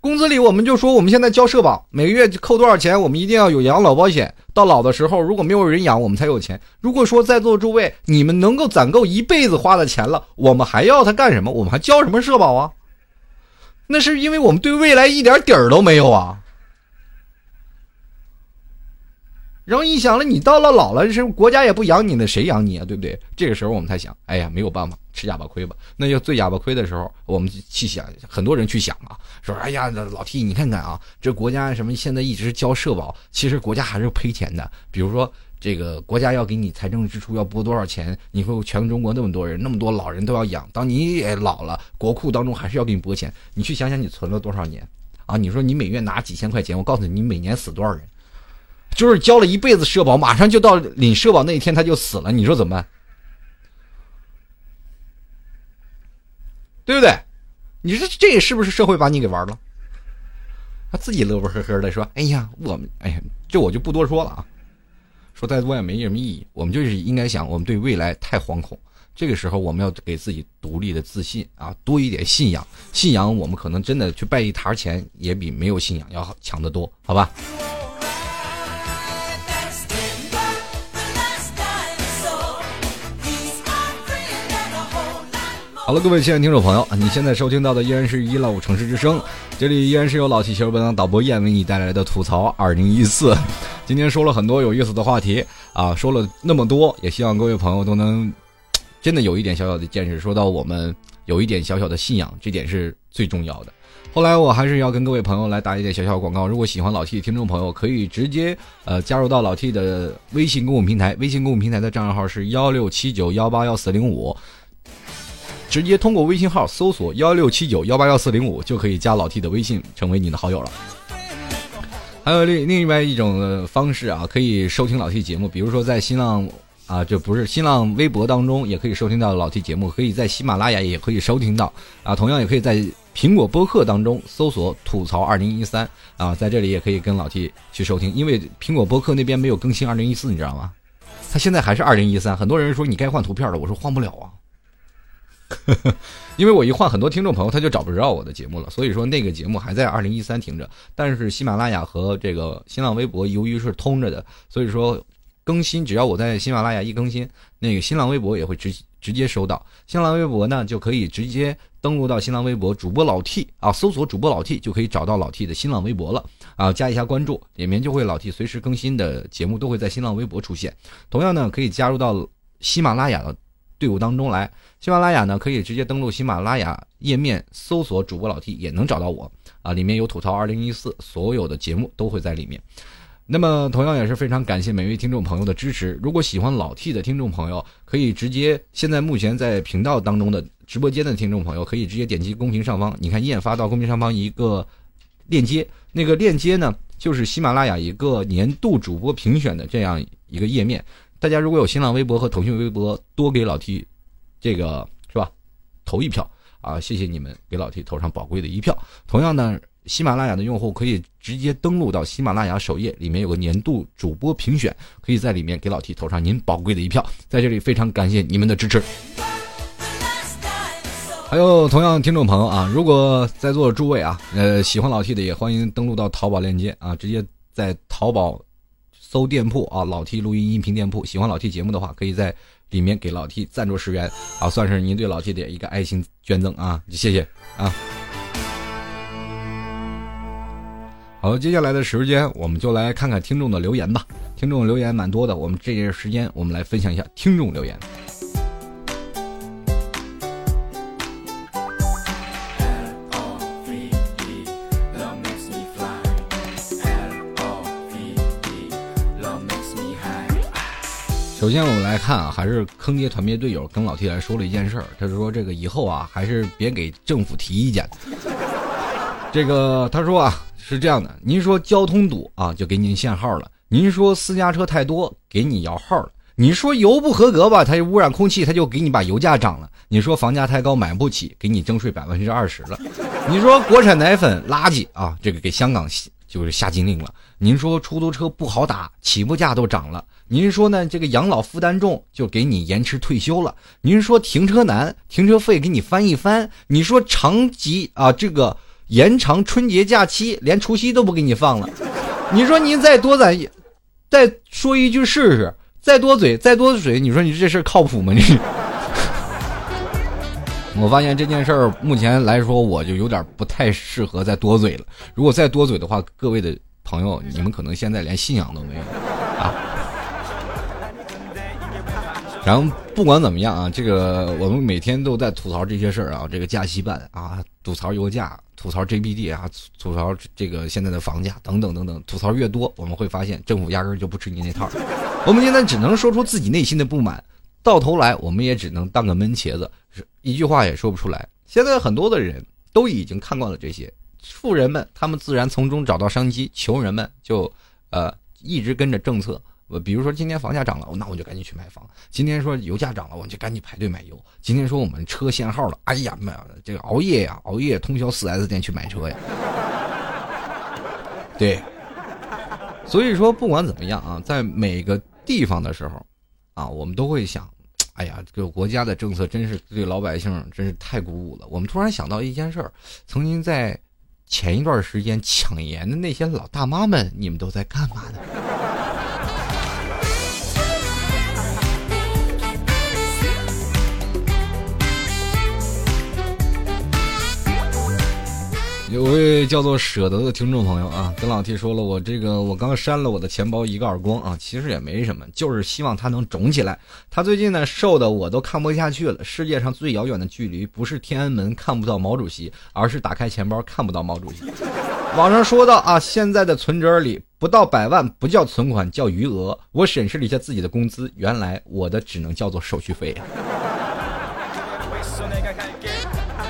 工资里我们就说，我们现在交社保，每个月扣多少钱，我们一定要有养老保险。到老的时候，如果没有人养，我们才有钱。如果说在座诸位，你们能够攒够一辈子花的钱了，我们还要它干什么？我们还交什么社保啊？那是因为我们对未来一点底儿都没有啊。然后一想了，你到了老了，是国家也不养你，了谁养你啊？对不对？这个时候我们才想，哎呀，没有办法，吃哑巴亏吧。那就最哑巴亏的时候，我们去想，很多人去想啊，说，哎呀，老 T，你看看啊，这国家什么现在一直交社保，其实国家还是赔钱的。比如说，这个国家要给你财政支出要拨多少钱，你会全中国那么多人，那么多老人都要养，当你也老了，国库当中还是要给你拨钱。你去想想，你存了多少年啊？你说你每月拿几千块钱，我告诉你，你每年死多少人？就是交了一辈子社保，马上就到领社保那一天他就死了，你说怎么办？对不对？你说这是不是社会把你给玩了？他自己乐呵呵的说：“哎呀，我们，哎呀，这我就不多说了啊，说再多也没什么意义。我们就是应该想，我们对未来太惶恐，这个时候我们要给自己独立的自信啊，多一点信仰。信仰我们可能真的去拜一沓钱，也比没有信仰要强得多，好吧？”好了，各位亲爱的听众朋友，你现在收听到的依然是一老五城市之声，这里依然是由老气球本档导播燕为你带来的吐槽二零一四。今天说了很多有意思的话题啊，说了那么多，也希望各位朋友都能真的有一点小小的见识，说到我们有一点小小的信仰，这点是最重要的。后来我还是要跟各位朋友来打一点小小广告，如果喜欢老 T 的听众朋友，可以直接呃加入到老 T 的微信公共平台，微信公共平台的账号是幺六七九幺八幺四零五。直接通过微信号搜索幺六七九幺八幺四零五就可以加老 T 的微信，成为你的好友了。还有另另外一种方式啊，可以收听老 T 节目，比如说在新浪啊，这不是新浪微博当中也可以收听到老 T 节目，可以在喜马拉雅也可以收听到啊，同样也可以在苹果播客当中搜索吐槽二零一三啊，在这里也可以跟老 T 去收听，因为苹果播客那边没有更新二零一四，你知道吗？他现在还是二零一三，很多人说你该换图片了，我说换不了啊。因为我一换，很多听众朋友他就找不着我的节目了，所以说那个节目还在二零一三停着。但是喜马拉雅和这个新浪微博由于是通着的，所以说更新只要我在喜马拉雅一更新，那个新浪微博也会直直接收到。新浪微博呢就可以直接登录到新浪微博主播老 T 啊，搜索主播老 T 就可以找到老 T 的新浪微博了啊，加一下关注，里面就会老 T 随时更新的节目都会在新浪微博出现。同样呢，可以加入到喜马拉雅的队伍当中来。喜马拉雅呢，可以直接登录喜马拉雅页面，搜索主播老 T 也能找到我啊，里面有吐槽二零一四，所有的节目都会在里面。那么同样也是非常感谢每位听众朋友的支持。如果喜欢老 T 的听众朋友，可以直接现在目前在频道当中的直播间的听众朋友，可以直接点击公屏上方，你看一眼发到公屏上方一个链接，那个链接呢就是喜马拉雅一个年度主播评选的这样一个页面。大家如果有新浪微博和腾讯微博，多给老 T。这个是吧？投一票啊！谢谢你们给老 T 投上宝贵的一票。同样呢，喜马拉雅的用户可以直接登录到喜马拉雅首页，里面有个年度主播评选，可以在里面给老 T 投上您宝贵的一票。在这里非常感谢你们的支持。还有同样听众朋友啊，如果在座的诸位啊，呃，喜欢老 T 的也欢迎登录到淘宝链接啊，直接在淘宝搜店铺啊，老 T 录音音频店铺。喜欢老 T 节目的话，可以在里面给老 T 赞助十元啊，算是您对老 T 的一个爱心捐赠啊，谢谢啊。好了，接下来的时间我们就来看看听众的留言吧。听众留言蛮多的，我们这些时间我们来分享一下听众留言。首先我们来看啊，还是坑爹团灭队友跟老 T 来说了一件事儿，他说这个以后啊，还是别给政府提意见。这个他说啊是这样的，您说交通堵啊，就给您限号了；您说私家车太多，给你摇号了；你说油不合格吧，它就污染空气，他就给你把油价涨了；你说房价太高买不起，给你征税百分之二十了；你说国产奶粉垃圾啊，这个给香港就是下禁令了；您说出租车不好打，起步价都涨了。您说呢？这个养老负担重，就给你延迟退休了。您说停车难，停车费给你翻一翻。你说长级啊，这个延长春节假期，连除夕都不给你放了。你说您再多攒，再说一句试试，再多嘴，再多嘴，你说你这事靠谱吗？你？我发现这件事儿目前来说，我就有点不太适合再多嘴了。如果再多嘴的话，各位的朋友，你们可能现在连信仰都没有啊。然后不管怎么样啊，这个我们每天都在吐槽这些事儿啊，这个加息办啊，吐槽油价，吐槽 GBD 啊，吐槽这个现在的房价等等等等，吐槽越多，我们会发现政府压根儿就不吃你那套。我们现在只能说出自己内心的不满，到头来我们也只能当个闷茄子，一句话也说不出来。现在很多的人都已经看惯了这些，富人们他们自然从中找到商机，穷人们就呃一直跟着政策。比如说今天房价涨了，那我就赶紧去买房；今天说油价涨了，我就赶紧排队买油；今天说我们车限号了，哎呀妈呀，这个熬夜呀，熬夜通宵四 S 店去买车呀。对，所以说不管怎么样啊，在每个地方的时候，啊，我们都会想，哎呀，这个国家的政策真是对老百姓真是太鼓舞了。我们突然想到一件事儿，曾经在前一段时间抢盐的那些老大妈们，你们都在干嘛呢？有位叫做舍得的听众朋友啊，跟老 T 说了，我这个我刚扇了我的钱包一个耳光啊，其实也没什么，就是希望他能肿起来。他最近呢瘦的我都看不下去了。世界上最遥远的距离不是天安门看不到毛主席，而是打开钱包看不到毛主席。网上说到啊，现在的存折里不到百万不叫存款，叫余额。我审视了一下自己的工资，原来我的只能叫做手续费。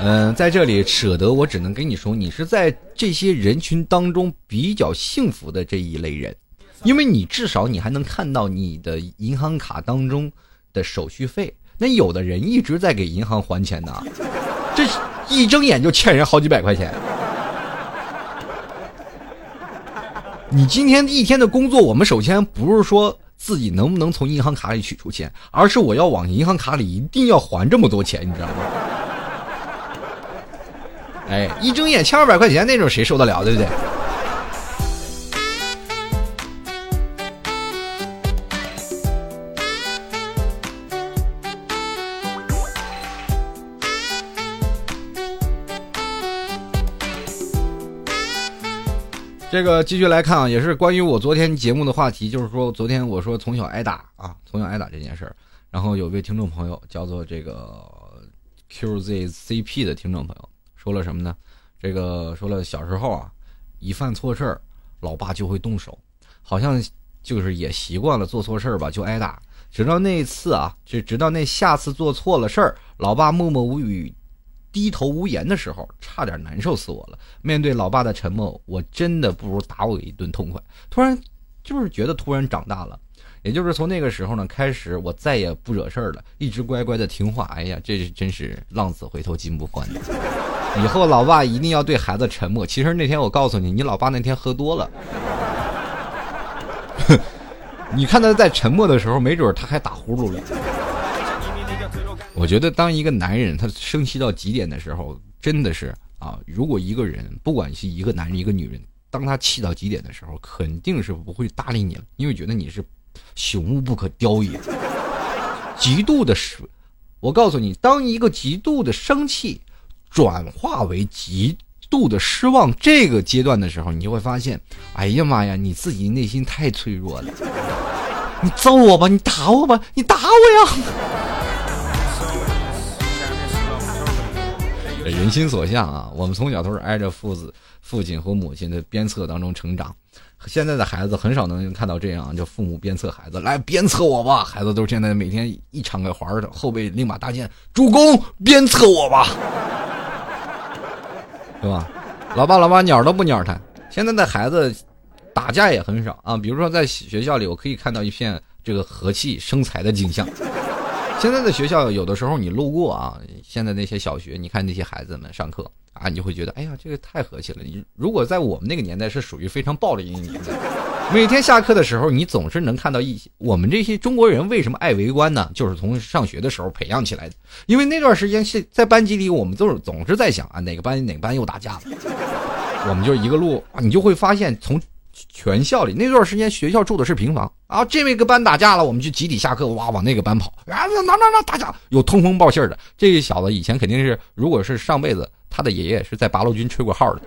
嗯，在这里舍得，我只能跟你说，你是在这些人群当中比较幸福的这一类人，因为你至少你还能看到你的银行卡当中的手续费。那有的人一直在给银行还钱呢，这一睁眼就欠人好几百块钱。你今天一天的工作，我们首先不是说自己能不能从银行卡里取出钱，而是我要往银行卡里一定要还这么多钱，你知道吗？哎，一睁眼千二百块钱那种，谁受得了，对不对？这个继续来看啊，也是关于我昨天节目的话题，就是说昨天我说从小挨打啊，从小挨打这件事儿，然后有位听众朋友叫做这个 QZCP 的听众朋友。说了什么呢？这个说了小时候啊，一犯错事儿，老爸就会动手，好像就是也习惯了做错事儿吧就挨打。直到那一次啊，就直到那下次做错了事儿，老爸默默无语、低头无言的时候，差点难受死我了。面对老爸的沉默，我真的不如打我一顿痛快。突然就是觉得突然长大了。也就是从那个时候呢开始，我再也不惹事儿了，一直乖乖的听话。哎呀，这真是浪子回头金不换。以后老爸一定要对孩子沉默。其实那天我告诉你，你老爸那天喝多了。你看他在沉默的时候，没准他还打呼噜了。我觉得当一个男人他生气到极点的时候，真的是啊，如果一个人不管是一个男人一个女人，当他气到极点的时候，肯定是不会搭理你了，因为觉得你是朽木不可雕也。极度的失，我告诉你，当一个极度的生气转化为极度的失望这个阶段的时候，你就会发现，哎呀妈呀，你自己内心太脆弱了。你揍我吧，你打我吧，你打我呀！人心所向啊，我们从小都是挨着父子、父亲和母亲的鞭策当中成长。现在的孩子很少能看到这样，就父母鞭策孩子来鞭策我吧。孩子都是现在每天一敞开怀儿，后背拎把大剑，主公鞭策我吧，对吧？老爸老妈鸟都不鸟他。现在的孩子打架也很少啊，比如说在学校里，我可以看到一片这个和气生财的景象。现在的学校有的时候你路过啊，现在那些小学，你看那些孩子们上课啊，你就会觉得，哎呀，这个太和气了。你如果在我们那个年代是属于非常暴力的年代，每天下课的时候，你总是能看到一些我们这些中国人为什么爱围观呢？就是从上学的时候培养起来的。因为那段时间是在班级里，我们都是总是在想啊，哪个班哪个班又打架了，我们就一个路，你就会发现从。全校里那段时间，学校住的是平房啊。这位个班打架了，我们就集体下课，哇，往那个班跑啊！哪哪哪打架，有通风报信的。这小子以前肯定是，如果是上辈子他的爷爷是在八路军吹过号的。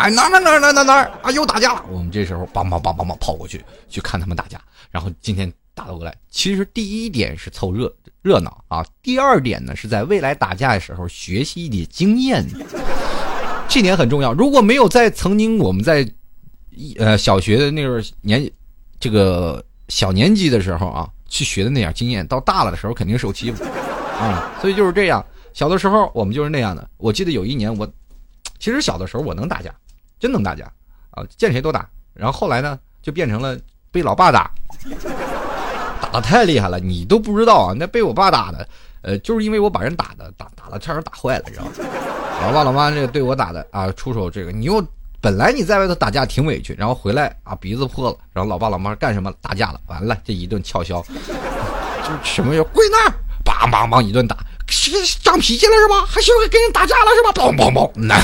哎，哪哪哪哪哪哪啊！又打架了。我们这时候梆梆梆梆梆跑过去去看他们打架。然后今天打了过来。其实第一点是凑热热闹啊，第二点呢是在未来打架的时候学习一点经验。这点很重要。如果没有在曾经我们在一，呃小学的那个年，这个小年级的时候啊，去学的那点经验，到大了的时候肯定受欺负啊。所以就是这样。小的时候我们就是那样的。我记得有一年我，其实小的时候我能打架，真能打架啊，见谁都打。然后后来呢，就变成了被老爸打，打的太厉害了，你都不知道啊。那被我爸打的，呃，就是因为我把人打的打打了，差点打坏了，知道吗？老爸老妈这个对我打的啊，出手这个你又本来你在外头打架挺委屈，然后回来啊鼻子破了，然后老爸老妈干什么打架了？完了这一顿撬销，就什么叫跪那儿，梆梆梆一顿打，是长脾气了是吧？还学会跟人打架了是吧？梆梆梆，那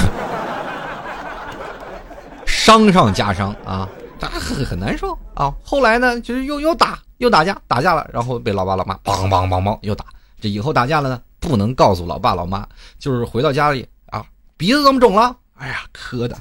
伤上加伤啊，打很很难受啊。后来呢，就是又又打又打架，打架了，然后被老爸老妈梆梆梆梆又打。这以后打架了呢，不能告诉老爸老妈，就是回到家里啊。鼻子怎么肿了？哎呀，磕的，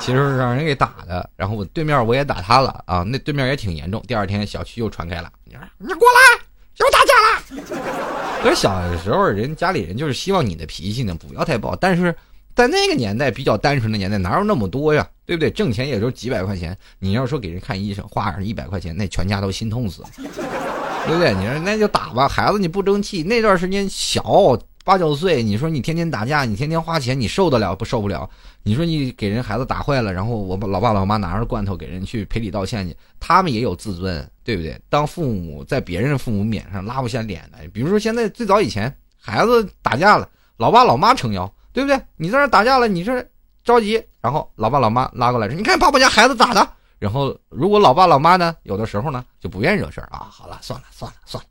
其实是让人给打的。然后我对面我也打他了啊，那对面也挺严重。第二天小区又传开了，你说你过来，又打架了。可是小的时候人家里人就是希望你的脾气呢不要太暴，但是在那个年代比较单纯的年代，哪有那么多呀？对不对？挣钱也就几百块钱，你要说给人看医生花上一百块钱，那全家都心痛死了，对不对？你说那就打吧，孩子你不争气，那段时间小。八九岁，你说你天天打架，你天天花钱，你受得了不受不了？你说你给人孩子打坏了，然后我老爸老妈拿着罐头给人去赔礼道歉去，他们也有自尊，对不对？当父母在别人父母面上拉不下脸来，比如说现在最早以前孩子打架了，老爸老妈撑腰，对不对？你在这打架了，你这着急，然后老爸老妈拉过来说：“你看把我家孩子打的。”然后如果老爸老妈呢，有的时候呢就不愿意惹事儿啊，好了，算了算了算了。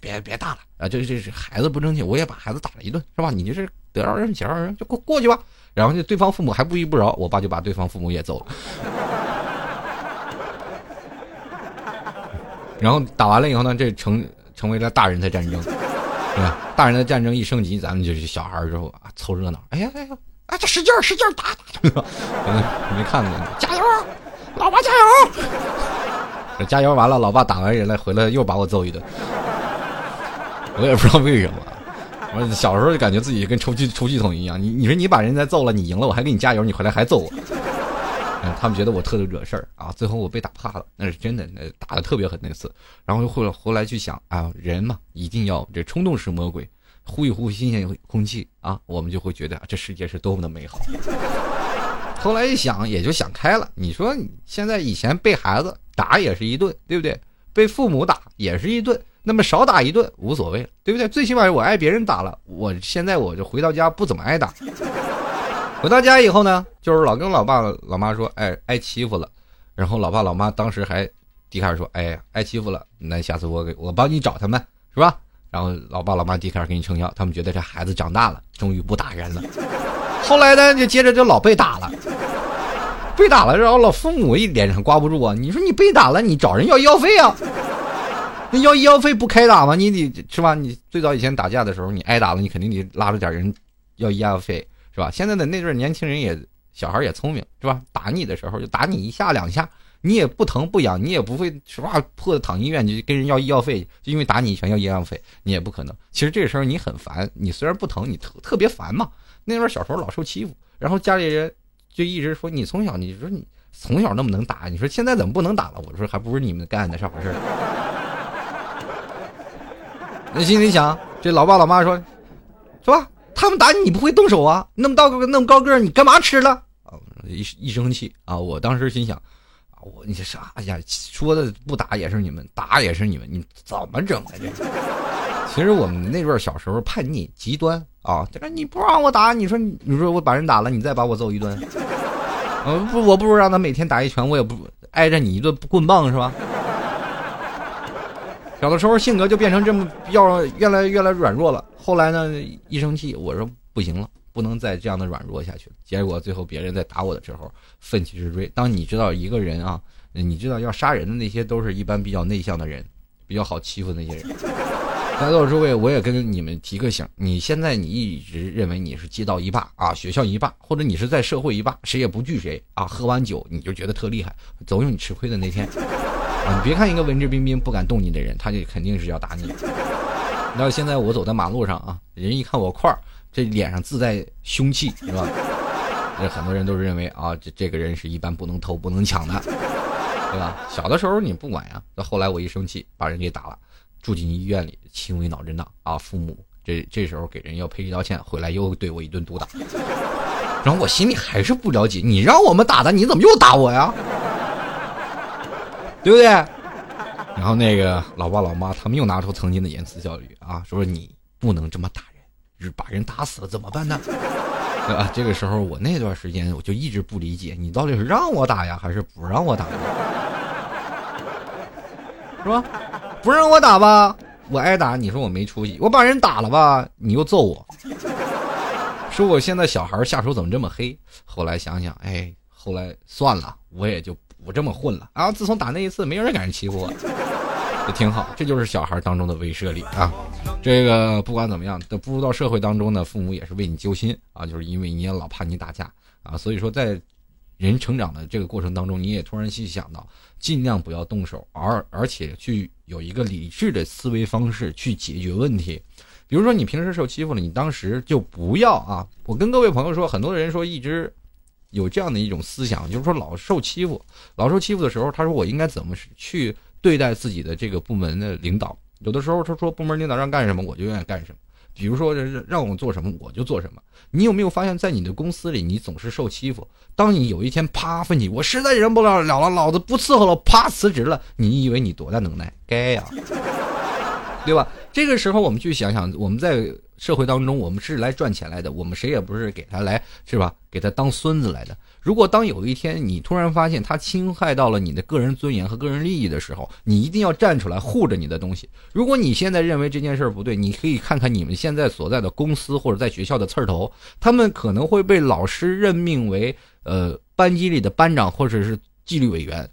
别别打了啊！这这是孩子不争气，我也把孩子打了一顿，是吧？你就是得饶人且饶人，就过过去吧。然后就对方父母还不依不饶，我爸就把对方父母也揍了。然后打完了以后呢，这成成为了大人的战争，对吧？大人的战争一升级，咱们就是小孩之后，凑热闹。哎呀哎呀，哎，这使劲使劲打打，没看过，加油，老爸加油！加油完了，老爸打完人了，回来又把我揍一顿。我也不知道为什么，我小时候就感觉自己跟抽气抽气筒一样。你你说你把人家揍了，你赢了，我还给你加油，你回来还揍我。他们觉得我特别惹事儿啊，最后我被打怕了，那是真的，那打的特别狠那次。然后后来后来去想啊，人嘛一定要这冲动是魔鬼，呼一呼新鲜空气啊，我们就会觉得这世界是多么的美好。后来一想也就想开了，你说现在以前被孩子打也是一顿，对不对？被父母打也是一顿。那么少打一顿无所谓了，对不对？最起码我挨别人打了，我现在我就回到家不怎么挨打。回到家以后呢，就是老跟老爸老妈说，哎，挨欺负了。然后老爸老妈当时还迪卡尔说，哎，挨欺负了，那下次我给我帮你找他们，是吧？然后老爸老妈就开始给你撑腰，他们觉得这孩子长大了，终于不打人了。后来呢，就接着就老被打了，被打了，然后老父母一脸上挂不住啊。你说你被打了，你找人要医药费啊？那要医药费不开打吗？你得是吧？你最早以前打架的时候，你挨打了，你肯定得拉着点人要医药费，是吧？现在的那阵年轻人也小孩也聪明，是吧？打你的时候就打你一下两下，你也不疼不痒，你也不会实话破的躺医院去跟人要医药费，就因为打你一拳要医药费，你也不可能。其实这个时候你很烦，你虽然不疼，你特特别烦嘛。那边小时候老受欺负，然后家里人就一直说你从小你说你从小那么能打，你说现在怎么不能打了？我说还不是你们干的，是回事。那心里想，这老爸老妈说，是吧？他们打你，你不会动手啊？那么大个那么高个，你干嘛吃了？啊，一一生气啊！我当时心想，我你这啥呀？说的不打也是你们，打也是你们，你怎么整的这？其实我们那阵儿小时候叛逆极端啊，这个你不让我打，你说你说我把人打了，你再把我揍一顿，呃不，我不如让他每天打一拳，我也不挨着你一顿棍棒是吧？小的时候性格就变成这么要越来越来软弱了。后来呢，一生气，我说不行了，不能再这样的软弱下去了。结果最后别人在打我的时候，奋起直追。当你知道一个人啊，你知道要杀人的那些都是一般比较内向的人，比较好欺负的那些人。在座诸位，我也跟你们提个醒：你现在你一直认为你是街道一霸啊，学校一霸，或者你是在社会一霸，谁也不惧谁啊。喝完酒你就觉得特厉害，总有你吃亏的那天。啊，你别看一个文质彬彬、不敢动你的人，他就肯定是要打你。那现在我走在马路上啊，人一看我块儿，这脸上自带凶器，是吧？这很多人都是认为啊，这这个人是一般不能偷、不能抢的，对吧？小的时候你不管呀，到后来我一生气，把人给打了，住进医院里，轻微脑震荡啊。父母这这时候给人要赔礼道歉，回来又对我一顿毒打。然后我心里还是不了解，你让我们打的，你怎么又打我呀？对不对？然后那个老爸老妈他们又拿出曾经的言辞教育啊，说你不能这么打人，把人打死了怎么办呢？对 吧？这个时候我那段时间我就一直不理解，你到底是让我打呀，还是不让我打？是吧？不让我打吧，我挨打，你说我没出息；我把人打了吧，你又揍我，说我现在小孩下手怎么这么黑？后来想想，哎，后来算了，我也就。不这么混了啊！自从打那一次，没人敢欺负我，也挺好。这就是小孩当中的威慑力啊！这个不管怎么样，都步入到社会当中呢，父母也是为你揪心啊，就是因为你也老怕你打架啊，所以说在人成长的这个过程当中，你也突然去想到，尽量不要动手，而而且去有一个理智的思维方式去解决问题。比如说你平时受欺负了，你当时就不要啊！我跟各位朋友说，很多人说一直。有这样的一种思想，就是说老受欺负，老受欺负的时候，他说我应该怎么去对待自己的这个部门的领导？有的时候他说部门领导让干什么，我就愿意干什么。比如说让我做什么，我就做什么。你有没有发现，在你的公司里，你总是受欺负？当你有一天啪奋起，我实在忍不了了，老子不伺候了，啪辞职了，你以为你多大能耐？该呀，对吧？这个时候我们去想想，我们在。社会当中，我们是来赚钱来的，我们谁也不是给他来，是吧？给他当孙子来的。如果当有一天你突然发现他侵害到了你的个人尊严和个人利益的时候，你一定要站出来护着你的东西。如果你现在认为这件事不对，你可以看看你们现在所在的公司或者在学校的刺儿头，他们可能会被老师任命为呃班级里的班长或者是纪律委员。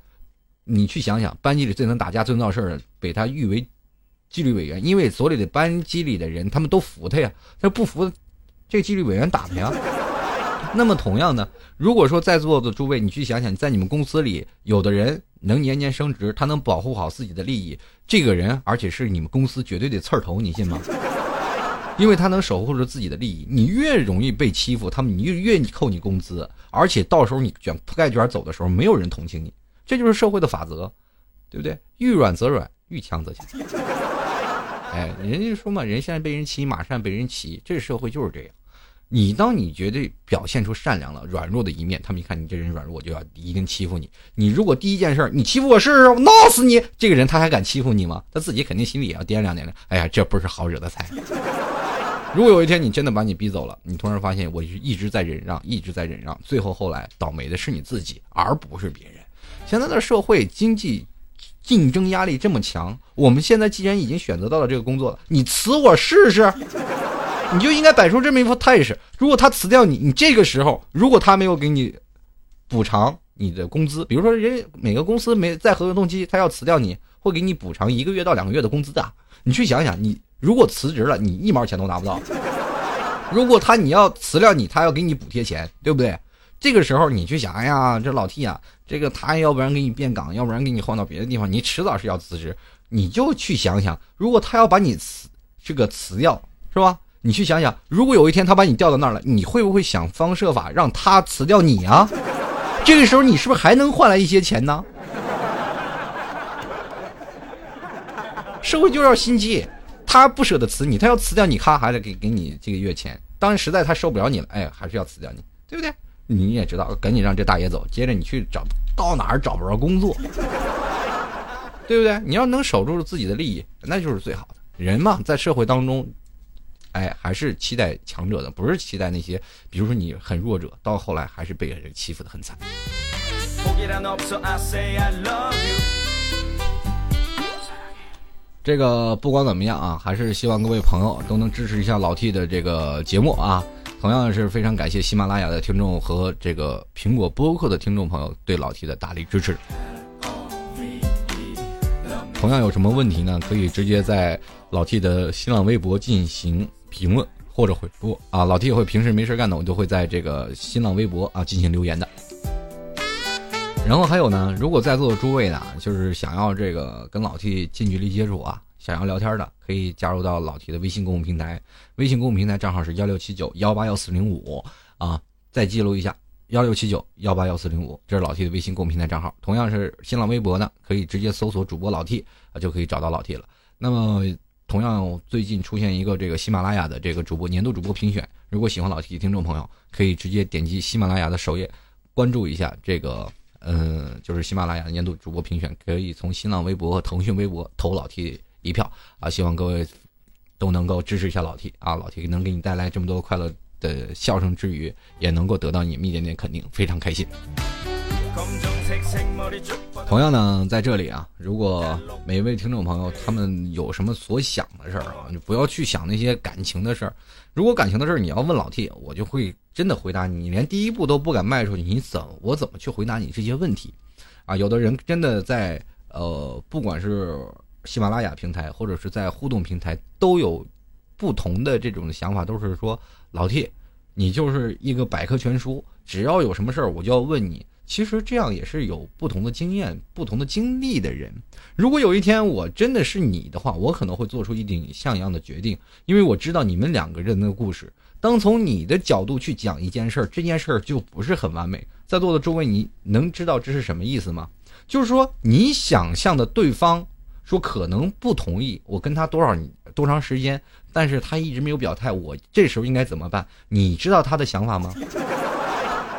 你去想想，班级里最能打架、最能闹事儿的，被他誉为。纪律委员，因为所里的班级里的人，他们都服他呀，他不服，这纪律委员打他呀。那么同样呢，如果说在座的诸位，你去想想，在你们公司里，有的人能年年升职，他能保护好自己的利益，这个人而且是你们公司绝对的刺儿头，你信吗？因为他能守护着自己的利益，你越容易被欺负，他们你越扣你工资，而且到时候你卷铺盖卷走的时候，没有人同情你，这就是社会的法则，对不对？遇软则软，遇强则强。哎，人家说嘛，人现在被人骑，马善被人骑，这社会就是这样。你当你绝对表现出善良了，软弱的一面，他们一看你这人软弱，我就要一定欺负你。你如果第一件事你欺负我试试，我闹死你！这个人他还敢欺负你吗？他自己肯定心里也要掂量掂量。哎呀，这不是好惹的菜。如果有一天你真的把你逼走了，你突然发现我一直在忍让，一直在忍让，最后后来倒霉的是你自己，而不是别人。现在的社会经济。竞争压力这么强，我们现在既然已经选择到了这个工作了，你辞我试试，你就应该摆出这么一副态势。如果他辞掉你，你这个时候如果他没有给你补偿你的工资，比如说人每个公司没在合同期他要辞掉你，会给你补偿一个月到两个月的工资的。你去想想，你如果辞职了，你一毛钱都拿不到。如果他你要辞掉你，他要给你补贴钱，对不对？这个时候你去想，哎呀，这老 T 啊，这个他要不然给你变岗，要不然给你换到别的地方，你迟早是要辞职。你就去想想，如果他要把你辞这个辞掉，是吧？你去想想，如果有一天他把你调到那儿了，你会不会想方设法让他辞掉你啊？这个时候你是不是还能换来一些钱呢？社会就要心机，他不舍得辞你，他要辞掉你，他还得给给你这个月钱。当然，实在他受不了你了，哎，还是要辞掉你，对不对？你也知道，赶紧让这大爷走，接着你去找到哪儿找不着工作，对不对？你要能守住自己的利益，那就是最好的。人嘛，在社会当中，哎，还是期待强者的，不是期待那些，比如说你很弱者，到后来还是被人欺负的很惨。这个不管怎么样啊，还是希望各位朋友都能支持一下老 T 的这个节目啊。同样是非常感谢喜马拉雅的听众和这个苹果播客的听众朋友对老 T 的大力支持。同样有什么问题呢？可以直接在老 T 的新浪微博进行评论或者回复啊。老 T 也会平时没事干的，我就会在这个新浪微博啊进行留言的。然后还有呢，如果在座的诸位呢，就是想要这个跟老 T 近距离接触啊，想要聊天的，可以加入到老 T 的微信公共平台，微信公共平台账号是幺六七九幺八幺四零五啊，再记录一下幺六七九幺八幺四零五，这是老 T 的微信公共平台账号。同样是新浪微博呢，可以直接搜索主播老 T 啊，就可以找到老 T 了。那么同样最近出现一个这个喜马拉雅的这个主播年度主播评选，如果喜欢老 T 听众朋友，可以直接点击喜马拉雅的首页，关注一下这个。嗯，就是喜马拉雅年度主播评选，可以从新浪微博和腾讯微博投老 T 一票啊！希望各位都能够支持一下老 T 啊！老 T 能给你带来这么多快乐的笑声之余，也能够得到你们一点点肯定，非常开心。同样呢，在这里啊，如果每一位听众朋友他们有什么所想的事儿啊，你不要去想那些感情的事儿。如果感情的事儿你要问老 T，我就会真的回答你。你连第一步都不敢迈出去，你怎我怎么去回答你这些问题？啊，有的人真的在呃，不管是喜马拉雅平台或者是在互动平台，都有不同的这种想法，都是说老 T，你就是一个百科全书，只要有什么事儿我就要问你。其实这样也是有不同的经验、不同的经历的人。如果有一天我真的是你的话，我可能会做出一顶像样的决定，因为我知道你们两个人的故事。当从你的角度去讲一件事儿，这件事儿就不是很完美。在座的诸位，你能知道这是什么意思吗？就是说，你想象的对方说可能不同意我跟他多少多长时间，但是他一直没有表态，我这时候应该怎么办？你知道他的想法吗？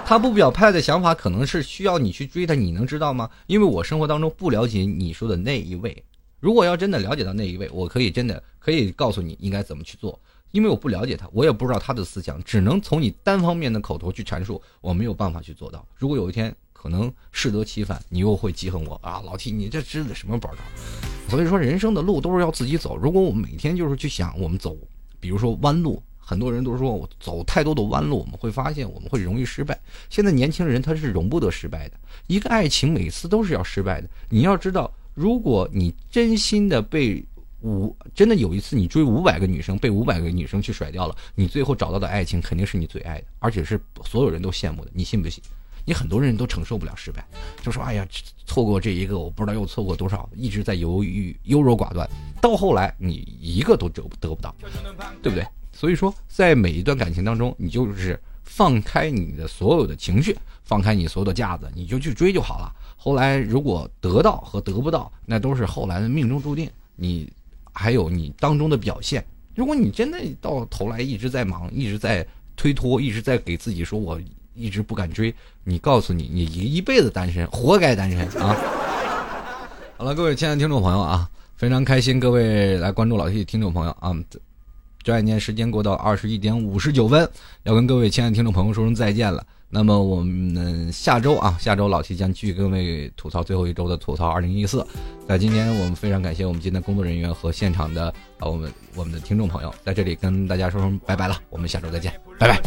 他不表态的想法可能是需要你去追他，你能知道吗？因为我生活当中不了解你说的那一位。如果要真的了解到那一位，我可以真的可以告诉你应该怎么去做。因为我不了解他，我也不知道他的思想，只能从你单方面的口头去阐述，我没有办法去做到。如果有一天可能适得其反，你又会记恨我啊，老 T，你这支的什么包招？所以说，人生的路都是要自己走。如果我们每天就是去想我们走，比如说弯路。很多人都说我走太多的弯路，我们会发现我们会容易失败。现在年轻人他是容不得失败的，一个爱情每次都是要失败的。你要知道，如果你真心的被五真的有一次你追五百个女生，被五百个女生去甩掉了，你最后找到的爱情肯定是你最爱的，而且是所有人都羡慕的。你信不信？你很多人都承受不了失败，就说哎呀，错过这一个，我不知道又错过多少，一直在犹豫、优柔寡断，到后来你一个都得得不到，对不对？所以说，在每一段感情当中，你就是放开你的所有的情绪，放开你所有的架子，你就去追就好了。后来如果得到和得不到，那都是后来的命中注定。你还有你当中的表现。如果你真的到头来一直在忙，一直在推脱，一直在给自己说我一直不敢追，你告诉你，你一一辈子单身，活该单身啊！好了，各位亲爱的听众朋友啊，非常开心各位来关注老 T 的听众朋友啊。转眼间时间过到二十一点五十九分，要跟各位亲爱的听众朋友说声再见了。那么我们下周啊，下周老七将继续跟各位吐槽最后一周的吐槽二零一四。在今天，我们非常感谢我们今天工作人员和现场的啊，我们我们的听众朋友，在这里跟大家说声拜拜了，我们下周再见，拜拜。